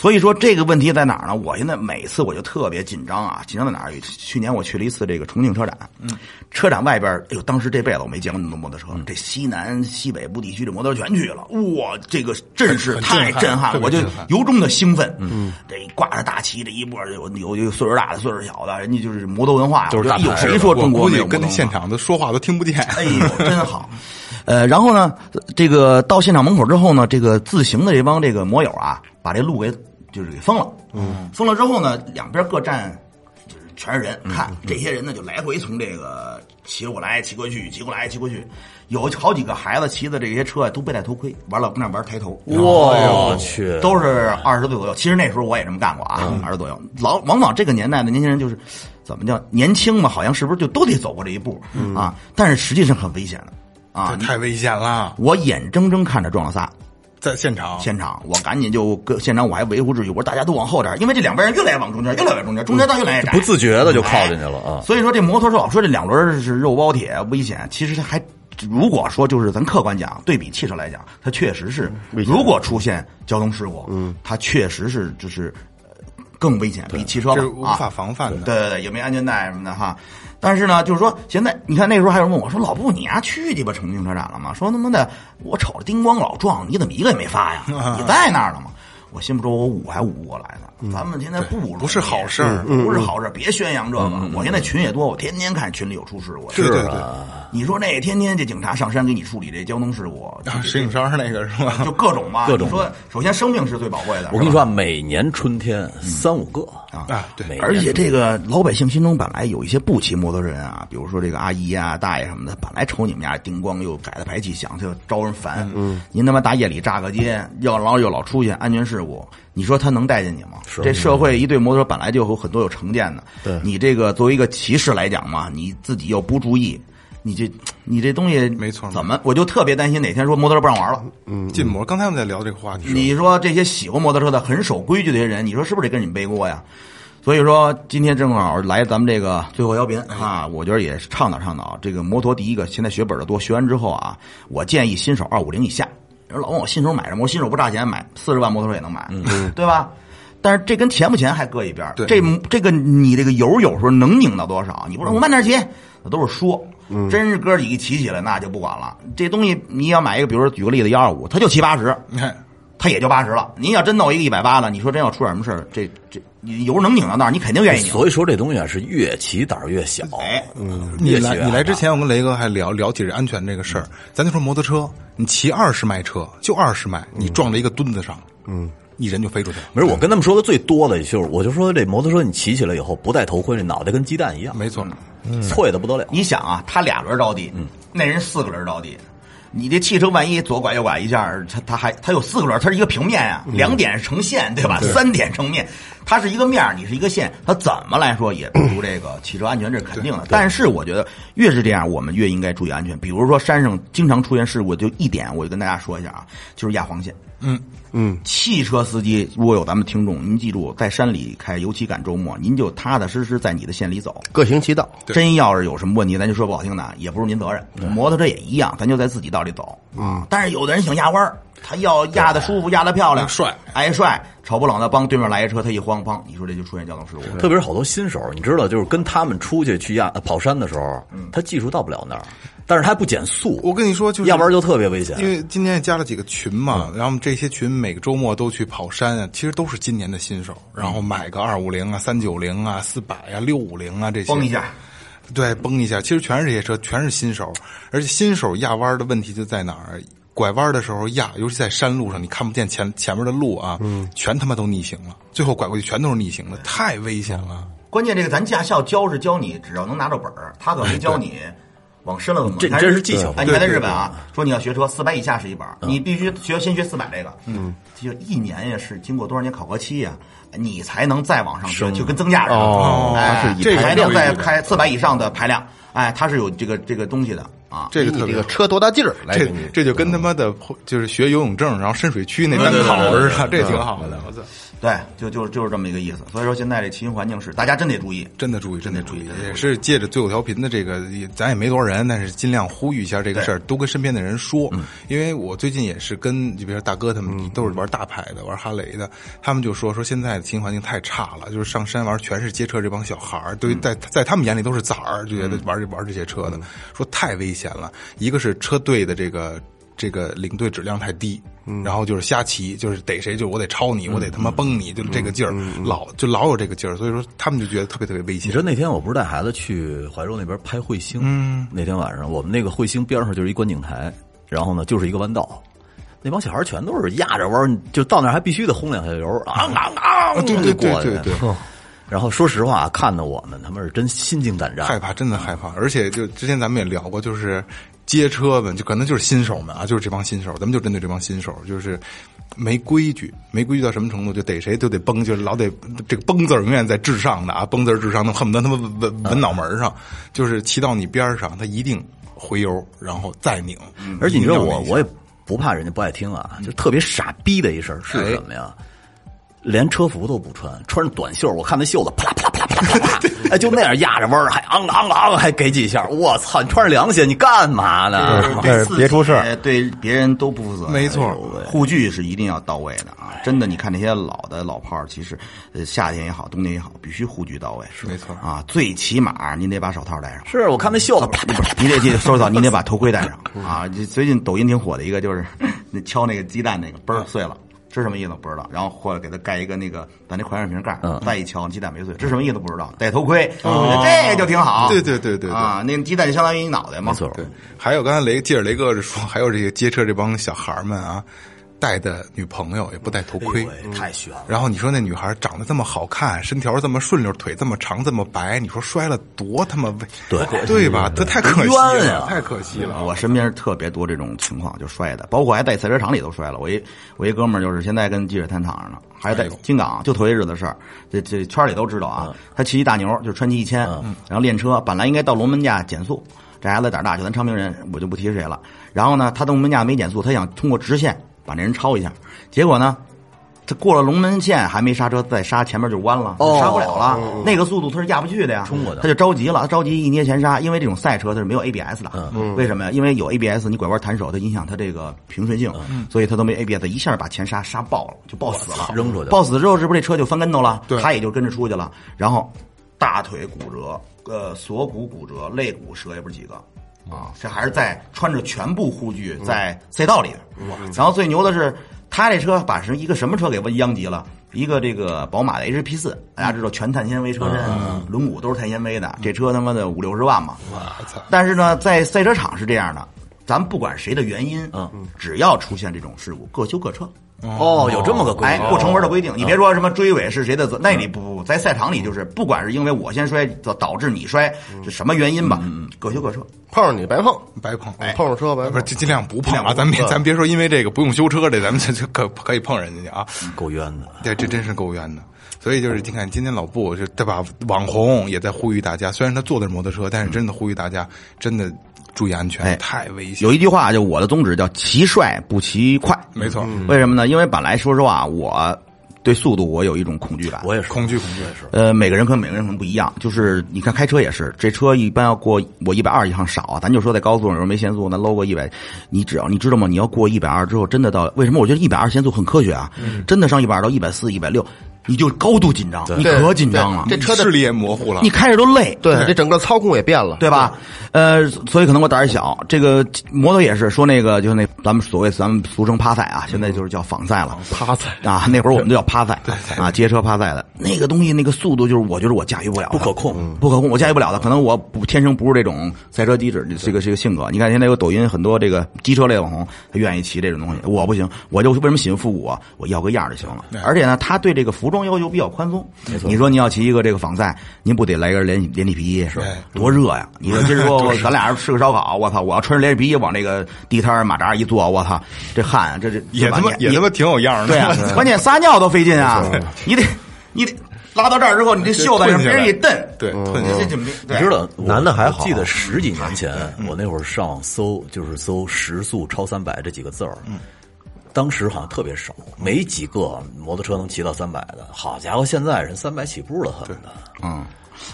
所以说这个问题在哪儿呢？我现在每次我就特别紧张啊，紧张在哪儿？去年我去了一次这个重庆车展，嗯，车展外边，哎呦，当时这辈子我没见过那么多摩托车，这西南西北部地区的摩托全去了，哇，这个阵势太震撼了，我就由衷的兴奋，嗯，这挂着大旗这一波有有有岁数大的，岁数小的，人家就是摩托文化，就是大有谁说中国我估计没有跟那现场的说话都听不见。哎呦，真好。呃，然后呢，这个到现场门口之后呢，这个自行的这帮这个摩友啊，把这路给就是给封了。嗯，封了之后呢，两边各站就是全是人，看这些人呢就来回从这个骑过来、骑过去、骑过来、骑过去，有好几个孩子骑的这些车啊都没戴头盔，完了跟那玩抬头。我去，都是二十岁左右。其实那时候我也这么干过啊，二十左右。老往往这个年代的年轻人就是，怎么叫年轻嘛？好像是不是就都得走过这一步啊？但是实际上很危险的。啊！太危险了，我眼睁睁看着撞了仨，在现场现场我赶紧就跟现场我还维护秩序，我说大家都往后点，因为这两边人越来越往中间，越来越中间，中间道越来越窄，不自觉的就靠进去了啊。所以说这摩托车老说这两轮是肉包铁危险，其实它还如果说就是咱客观讲，对比汽车来讲，它确实是如果出现交通事故，嗯，它确实是就是呃更危险，比汽车无法防范的。对对对，也没安全带什么的哈。但是呢，就是说现在你看那时候还有人问我说：“老布，你丫去鸡巴重庆车展了吗？”说他妈的，我瞅着叮咣老撞，你怎么一个也没发呀？你在那儿了吗？我心不说，我捂还捂过来呢。咱们现在不不是好事儿不是好事儿，别宣扬这个。我现在群也多，我天天看群里有出事故。对对对，你说那天天这警察上山给你处理这交通事故，啊石景山那个是吧？就各种嘛。各种你说，首先生命是最宝贵的。我跟你说啊，每年春天三五个啊，啊，对，而且这个老百姓心中本来有一些不骑摩托人啊，比如说这个阿姨啊、大爷什么的，本来瞅你们家叮咣又改的排气响，就招人烦。嗯，您他妈大夜里炸个街，要老又老出现安全事故，你说他能带进你吗？这社会一对摩托车本来就有很多有成见的，对你这个作为一个骑士来讲嘛，你自己又不注意。你这，你这东西没错怎么我就特别担心哪天说摩托车不让玩了，嗯禁摩。刚才我们在聊这个话题，你说这些喜欢摩托车的、很守规矩的这些人，你说是不是得跟你们背锅呀？所以说，今天正好来咱们这个最后调频啊，我觉得也是倡导倡导这个摩托。第一个，现在学本的多，学完之后啊，我建议新手二五零以下。有人老问我新手买什么，我新手不差钱，买四十万摩托车也能买，对吧？但是这跟钱不钱还搁一边这这个你这个油有时候能拧到多少？你不说我慢点骑，那都是说。真是哥几个骑起来，那就不管了。这东西你要买一个，比如说举个例子，幺二五，它就七八十，你看他也就八十了。您要真弄一个一百八的，你说真要出点什么事儿，这这你油能拧到那儿，你肯定愿意拧。所以说这东西啊是越骑胆儿越小。哎，你来你来之前，我跟雷哥还聊聊起这安全这个事儿。咱就说摩托车，你骑二十迈车就二十迈，你撞在一个墩子上，嗯，一人就飞出去了。没事，我跟他们说的最多的就是，我就说这摩托车你骑起来以后不戴头盔，这脑袋跟鸡蛋一样，没错，脆的不得了。你想啊，他俩轮着地，那人四个轮着地。你这汽车万一左拐右拐一下，它它还它有四个轮，它是一个平面呀、两点是成线，对吧？三点成面，它是一个面，你是一个线，它怎么来说也不如这个汽车安全，这是肯定的。但是我觉得越是这样，我们越应该注意安全。比如说山上经常出现事故，就一点我就跟大家说一下啊，就是压黄线。嗯嗯，汽车司机如果有咱们听众，您记住，在山里开，尤其赶周末，您就踏踏实实在你的县里走。各行其道。真要是有什么问题，咱就说不好听的，也不是您责任。摩托车也一样，咱就在自己道里走啊。但是有的人想压弯儿，他要压的舒服，压的漂亮，帅，哎帅，瞅不冷的，帮对面来一车，他一慌，砰，你说这就出现交通事故。特别是好多新手，你知道，就是跟他们出去去压跑山的时候，他技术到不了那儿，但是它不减速，我跟你说，就是要不然就特别危险。因为今年也加了几个群嘛，然后这些群每个周末都去跑山啊，其实都是今年的新手，然后买个二五零啊、三九零啊、四百啊、六五零啊这些，崩一下，对，崩一下，其实全是这些车，全是新手，而且新手压弯的问题就在哪儿？拐弯的时候压，尤其在山路上，你看不见前前面的路啊，全他妈都逆行了，最后拐过去全都是逆行的，太危险了。关键这个咱驾校教是教你，只要能拿到本儿，他可没教你往深了怎么。这你看这是技巧哎，你看在日本啊，说你要学车，四百以下是一本儿，你必须学先学四百这个，嗯，就一年呀是经过多少年考核期呀，你才能再往上学，就跟增驾似的，哦这个才能再开四百以上的排量，哎，它是有这个这个东西的啊。这个特别你这个车多大劲儿来这？这就跟他妈的就是学游泳证，然后深水区那单考似的，这挺好的。我操，对，就就就是这么一个意思。所以说现在这骑行环境是大家真得注意，真的注意，真得注意。也是借着最后调频的这个，咱也没多少人，但是尽量呼吁一下这个事儿，多跟身边的人说。因为我最近也是跟，就比如说大哥他们都是玩大牌的，玩哈雷的，他们就说说现在的骑行环境太差了，就是上山玩全是街车这帮小孩儿，对于在在他们眼里都是崽儿，就觉得玩这玩这些车的，说太危险了。一个是车队的这个。这个领队质量太低，然后就是瞎骑，就是逮谁就我得超你，我得他妈崩你，就这个劲儿，老就老有这个劲儿，所以说他们就觉得特别特别危险你说。那天我不是带孩子去怀柔那边拍彗星？嗯，那天晚上我们那个彗星边上就是一观景台，然后呢就是一个弯道，那帮小孩全都是压着弯，就到那儿还必须得轰两下油，啊啊啊！对对对过去对对。然后说实话，看的我们他们是真心惊胆战，害怕，真的害怕。而且就之前咱们也聊过，就是街车们，就可能就是新手们啊，就是这帮新手，咱们就针对这帮新手，就是没规矩，没规矩到什么程度，就逮谁都得崩，就是老得这个崩字永远在至上的啊，崩字至上，能恨不得他妈纹纹纹脑门上，就是骑到你边上，他一定。回油，然后再拧。而且你说我我也不怕人家不爱听啊，就特别傻逼的一事儿是什么呀？连车服都不穿，穿着短袖，我看那袖子啪啪啦啪啦啪啦啪啦，哎，就那样压着弯儿，还昂昂昂，还给几下，我操！你穿着凉鞋，你干嘛呢？别出事儿对别人都不负责。没错护具是一定要到位的啊！真的，你看那些老的老炮儿，其实呃夏天也好，冬天也好，必须护具到位。是没错啊，最起码您得把手套戴上。是我看那袖子你得记得收到，你得把头盔戴上啊！最近抖音挺火的一个，就是那敲那个鸡蛋那个嘣儿碎了，这什么意思不知道。然后或者给他盖一个那个咱那矿泉水瓶盖儿，再一敲鸡蛋没碎，这什么意思不知道。戴头盔，我觉得这个就挺好。对对对对对啊，那鸡蛋就相当于你脑袋嘛。没错，对，还有刚才雷接着雷哥说，还有这个街车这帮小孩们啊，带的女朋友也不戴头盔。哎太悬了。然后你说那女孩长得这么好看，身条这么顺溜，腿这么长这么白，你说摔了多他妈危，对对吧？这太可惜了，太可惜了。我身边特别多这种情况，就摔的，包括还在赛车场里都摔了。我一我一哥们儿就是现在跟记者谈场上呢，还在金港，就头些日子的事儿，这这圈里都知道啊。他骑一大牛，就川崎一千，然后练车，本来应该到龙门架减速，这孩子胆儿大，就咱昌平人，我就不提是谁了。然后呢，他到龙门架没减速，他想通过直线把那人超一下，结果呢。他过了龙门线还没刹车，再刹前面就弯了，哦刹不了了。那个速度他是压不去的呀，冲过去他就着急了，他着急一捏前刹，因为这种赛车它是没有 ABS 的，为什么呀？因为有 ABS，你拐弯弹手，它影响它这个平顺性，所以它都没 ABS，一下把前刹刹爆了，就爆死了，扔出去了爆死之后，是不是这车就翻跟头了？对他也就跟着出去了，然后大腿骨折，呃，锁骨骨折，肋骨折也不是几个。啊，这还是在穿着全部护具在赛道里。然后最牛的是，他这车把是一个什么车给殃及了？一个这个宝马的 HP 四，大家知道全碳纤维车身，轮毂都是碳纤维的，这车他妈的五六十万嘛。但是呢，在赛车场是这样的，咱们不管谁的原因，嗯，只要出现这种事故，各修各车。哦，有这么个规哎，不成文的规定，你别说什么追尾是谁的责，那里不不不，在赛场里就是，不管是因为我先摔导导致你摔，是什么原因吧，各修各车。碰上你白碰，白碰，碰上车白碰。不是，尽尽量不碰。啊！咱别咱别说，因为这个不用修车，这咱们这就可 可以碰人家去啊！够冤的。对，这真是够冤的。所以就是你看，今天老布就对吧？网红也在呼吁大家，虽然他坐的是摩托车，但是真的呼吁大家，真的注意安全，哎太危险。有一句话，就我的宗旨叫骑帅不骑快。没错，为什么呢？因为本来说实话，我对速度我有一种恐惧感。我也是，恐惧恐惧也是。呃，每个人和每个人可能不一样，就是你看开车也是，这车一般要过我一百二以上少啊，咱就说在高速上有时候没限速，那搂过一百，你只要你知道吗？你要过一百二之后，真的到为什么我觉得一百二限速很科学啊？真的上一百二到一百四、一百六，你就高度紧张，你可紧张了，这车的视力也模糊了你。开着都累，对这整个操控也变了，对吧？呃，所以可能我胆儿小。这个摩托也是说那个，就是那咱们所谓咱们俗称趴赛啊，现在就是叫仿赛了。趴赛啊，那会儿我们都叫趴赛，啊，街车趴赛的那个东西，那个速度就是我觉得我驾驭不了，不可控，不可控，我驾驭不了的。可能我不天生不是这种赛车机制，这个这个性格。你看现在有抖音很多这个机车类网红，他愿意骑这种东西，我不行，我就为什么喜欢复古啊？我要个样就行了。而且呢，他对这个服装要求比较宽松。你说你要骑一个这个仿赛，您不得来根连连体皮衣是多热呀？你说今儿说咱俩人吃个烧烤，我操，我要穿着连体皮衣往这个地摊儿马扎一坐，我操，这汗这这也他妈也他妈挺有样儿的。对啊，关键撒尿都费劲啊！你得你得拉到这儿之后，你这袖子让别人一蹬，对，吞下去这这你知道，男的还好我记得十几年前，我那会儿上网搜，就是搜时速超三百这几个字儿。当时好像特别少，没几个摩托车能骑到三百的。好家伙，现在人三百起步了，很的。嗯。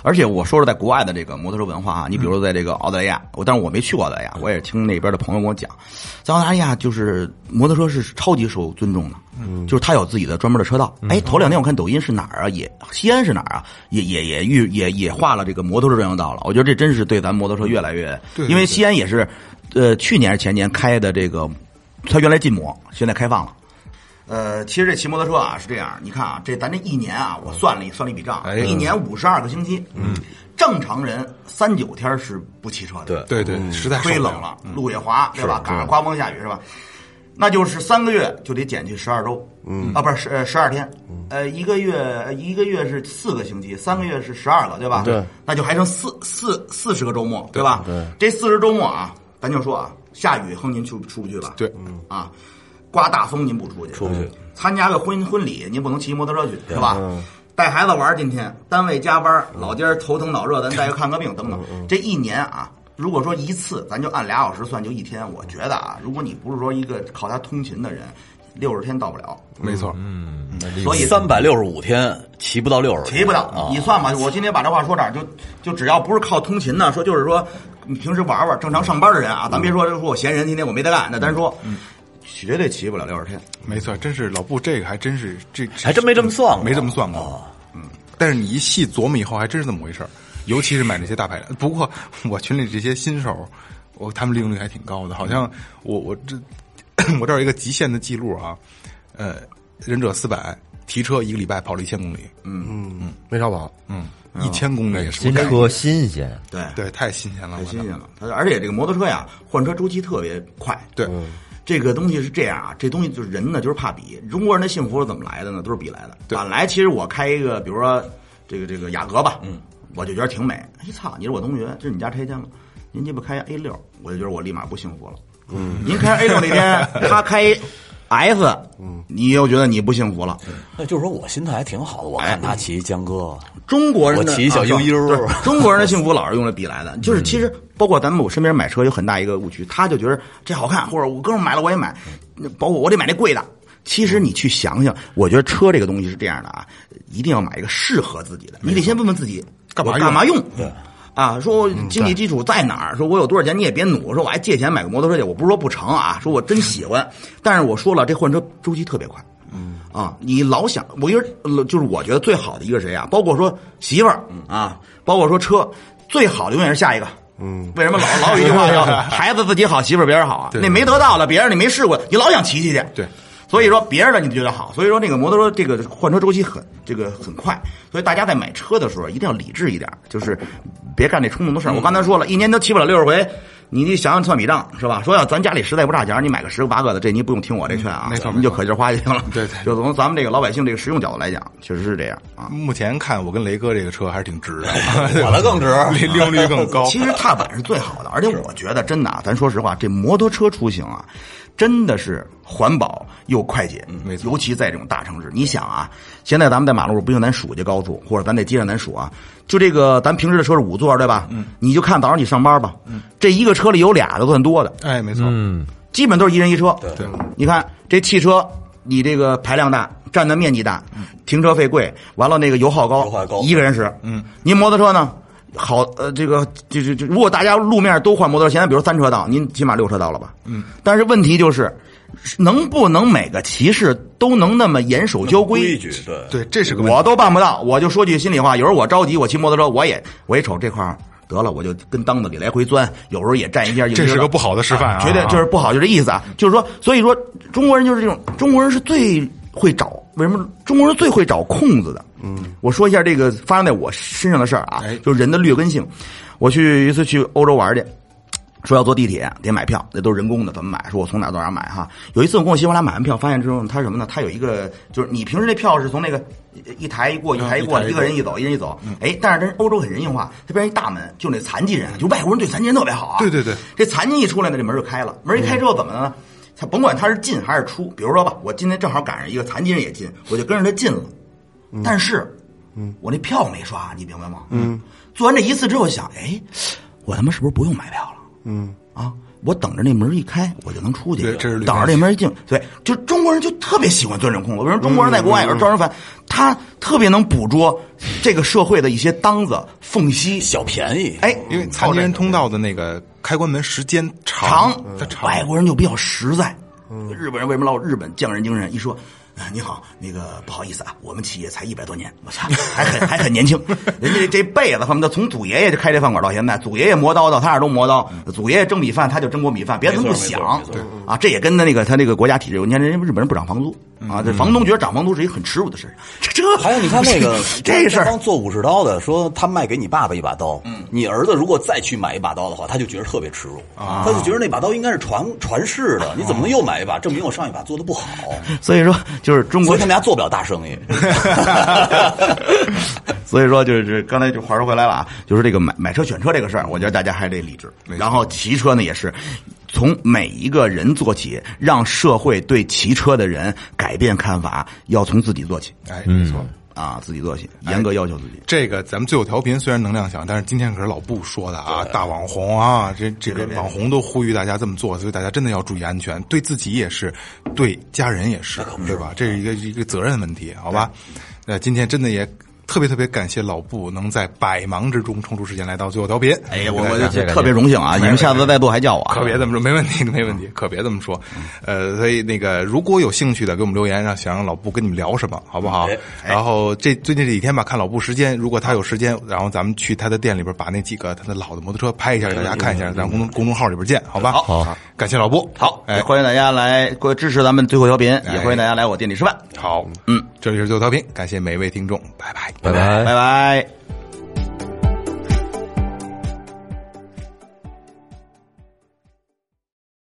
而且我说是在国外的这个摩托车文化啊，你比如说在这个澳大利亚，我但是我没去过澳大利亚，我也听那边的朋友跟我讲，在澳大利亚就是摩托车是超级受尊重的，就是他有自己的专门的车道。哎，头两天我看抖音是哪儿啊？也西安是哪儿啊？也也也预也也画了这个摩托车专用道了。我觉得这真是对咱摩托车越来越，因为西安也是，呃，去年还是前年开的这个，它原来禁摩，现在开放了。呃，其实这骑摩托车啊是这样，你看啊，这咱这一年啊，我算了一算了一笔账，哎一年五十二个星期，嗯，正常人三九天是不骑车的，对。对对，实在受不忒冷了，路也滑，对吧？赶上刮风下雨是吧？那就是三个月就得减去十二周，嗯。啊，不是十呃十二天，呃，一个月一个月是四个星期，三个月是十二个，对吧？对，那就还剩四四四十个周末，对吧？对，这四十周末啊，咱就说啊，下雨哼您出出不去吧？对，啊，刮大风您不出去，出不去。参加个婚婚礼，您不能骑摩托车去，是吧？带孩子玩儿，今天单位加班儿，老家儿头疼脑热，咱带个看个病等等。这一年啊，如果说一次，咱就按俩小时算，就一天。我觉得啊，如果你不是说一个靠它通勤的人，六十天到不了。没错，嗯所以三百六十五天骑不到六十，骑不到啊，你算吧。我今天把这话说这儿，就就只要不是靠通勤呢，说就是说你平时玩玩，正常上班的人啊，咱别说说我闲人，今天我没得干，那单说，绝对骑不了六十天。没错，真是老布这个还真是这还真没这么算过没这么算过。嗯，但是你一细琢磨以后，还真是这么回事儿。尤其是买那些大排量。不过 我群里这些新手，我他们利用率还挺高的。好像我我这我这儿有一个极限的记录啊，呃，忍者四百提车一个礼拜跑了一千公里，嗯嗯，没少跑。嗯，一千公里是新车新鲜，对，对，太新鲜了，太新鲜了。它而且这个摩托车呀，换车周期特别快。对，这个东西是这样啊，这东西就是人呢，就是怕比。中国人的幸福是怎么来的呢？都是比来的。本来其实我开一个，比如说这个这个雅阁吧，嗯，我就觉得挺美。哎操，你是我同学，这是你家拆迁了？您鸡巴开 A 六，我就觉得我立马不幸福了。嗯，您开 A 六那天，他开 S，嗯，你又觉得你不幸福了。那就是说我心态还挺好的。我看他骑江哥，中国人我骑小悠悠中国人的幸福老是用来比来的，就是其实包括咱们我身边买车有很大一个误区，他就觉得这好看，或者我哥们买了我也买，包括我得买那贵的。其实你去想想，我觉得车这个东西是这样的啊，一定要买一个适合自己的。你得先问问自己干嘛干嘛用？对。啊，说我经济基础在哪儿？说我有多少钱？你也别努。说我还借钱买个摩托车去，我不是说不成啊，说我真喜欢。但是我说了，这换车周期特别快。嗯啊，你老想，我觉得就是我觉得最好的一个谁啊？包括说媳妇儿啊，包括说车，最好的永远是下一个。嗯，为什么老老有一句话叫“ 孩子自己好，媳妇儿别人好”啊？对那没得到的，别人你没试过，你老想骑骑去。对。所以说别人的你觉得好，所以说那个摩托车这个换车周期很这个很快，所以大家在买车的时候一定要理智一点，就是别干那冲动的事儿。我刚才说了一年都骑不了六十回，你你想想算笔账是吧？说要咱家里实在不差钱，你买个十个八个的，这你不用听我这劝啊，没错你就可劲儿花就行了。对对就从咱们这个老百姓这个实用角度来讲，确实是这样啊。目前看我跟雷哥这个车还是挺值的，我的更值利利用率更高。其实踏板是最好的，而且我觉得真的啊，咱说实话，这摩托车出行啊，真的是环保又快捷，没错尤其在这种大城市，你想啊，现在咱们在马路上不用咱数去高速，或者咱在街上咱数啊，就这个咱平时的车是五座对吧？嗯，你就看早上你上班吧，嗯，这一个车里有俩的算多的，哎，没错，嗯，基本都是一人一车。对，你看这汽车，你这个排量大，占的面积大，停车费贵，完了那个油耗高，油耗高一个人使。嗯，您摩托车呢？好，呃，这个就是就，如果大家路面都换摩托车，现在比如三车道，您起码六车道了吧？嗯，但是问题就是，能不能每个骑士都能那么严守交规？规矩，对对，这是个问题。我都办不到，我就说句心里话，有时候我着急，我骑摩托车，我也我一瞅这块儿得了，我就跟裆子里来回钻，有时候也占一下。这是个不好的示范啊绝对就是不好，就这意思啊。就是说，所以说中国人就是这种，中国人是最会找，为什么中国人最会找空子的？嗯，我说一下这个发生在我身上的事儿啊哎，就是人的劣根性。我去一次去欧洲玩去。说要坐地铁得买票，那都是人工的，怎么买？说我从哪儿到哪儿买哈。有一次我跟我媳妇俩买完票，发现之后他什么呢？他有一个就是你平时那票是从那个一一台一过一台一过，一个人一走一人一走。哎，但是这欧洲很人性化，这边一大门，就那残疾人，就外国人对残疾人特别好啊。对对对，这残疾一出来呢，这门就开了。门一开之后怎么呢？他甭管他是进还是出，比如说吧，我今天正好赶上一个残疾人也进，我就跟着他进了。但是，嗯，我那票没刷，你明白吗？嗯，做完这一次之后想，哎，我他妈是不是不用买票了？嗯啊，我等着那门一开，我就能出去。对这是等着那门一进，对，就中国人就特别喜欢钻这空子。为什么中国人在国外有时候招人烦？他特别能捕捉这个社会的一些当子缝隙。小便宜，哎，因为残疾人通道的那个开关门时间长长，它，长。外国人就比较实在。日本人为什么老日本匠人精神？一说，啊，你好，那个不好意思啊，我们企业才一百多年，我操，还很还很年轻。人家这辈子他们的从祖爷爷就开这饭馆到现在，祖爷爷磨刀到他那儿都磨刀，祖爷爷蒸米饭他就蒸过米饭，别的他不想啊。这也跟他那个他那个国家体制有关。你看人家日本人不涨房租啊，这房东觉得涨房租是一个很耻辱的事。这这 还有你看那个 这事儿帮做武士刀的说他卖给你爸爸一把刀，嗯，你儿子如果再去买一把刀的话，他就觉得特别耻辱，啊他就觉得那把刀应该是传传世的，你怎么能又买一把？证明我上一把做的不好，所以说就是中国所以他们家做不了大生意。所以说，就是刚才就话说回来了啊，就是这个买买车选车这个事儿，我觉得大家还得理智。然后骑车呢，也是从每一个人做起，让社会对骑车的人改变看法，要从自己做起。哎，没错，啊，自己做去，严格要求自己。这个咱们最后调频虽然能量小，但是今天可是老布说的啊，大网红啊，这这个网红都呼吁大家这么做，所以大家真的要注意安全，对自己也是，对家人也是，对吧？这是一个一个责任问题，好吧？那今天真的也。特别特别感谢老布能在百忙之中抽出时间来到最后调频。哎呀，我我特别荣幸啊！你们下次再做还叫我啊。可别这么说，没问题，没问题，可别这么说。呃，所以那个如果有兴趣的，给我们留言，让想让老布跟你们聊什么，好不好？然后这最近这几天吧，看老布时间，如果他有时间，然后咱们去他的店里边把那几个他的老的摩托车拍一下，给大家看一下，咱公众公众号里边见，好吧？好，感谢老布。好，哎，欢迎大家来过支持咱们最后调频，也欢迎大家来我店里吃饭。好，嗯，这里是最后调频，感谢每一位听众，拜拜，拜拜拜拜。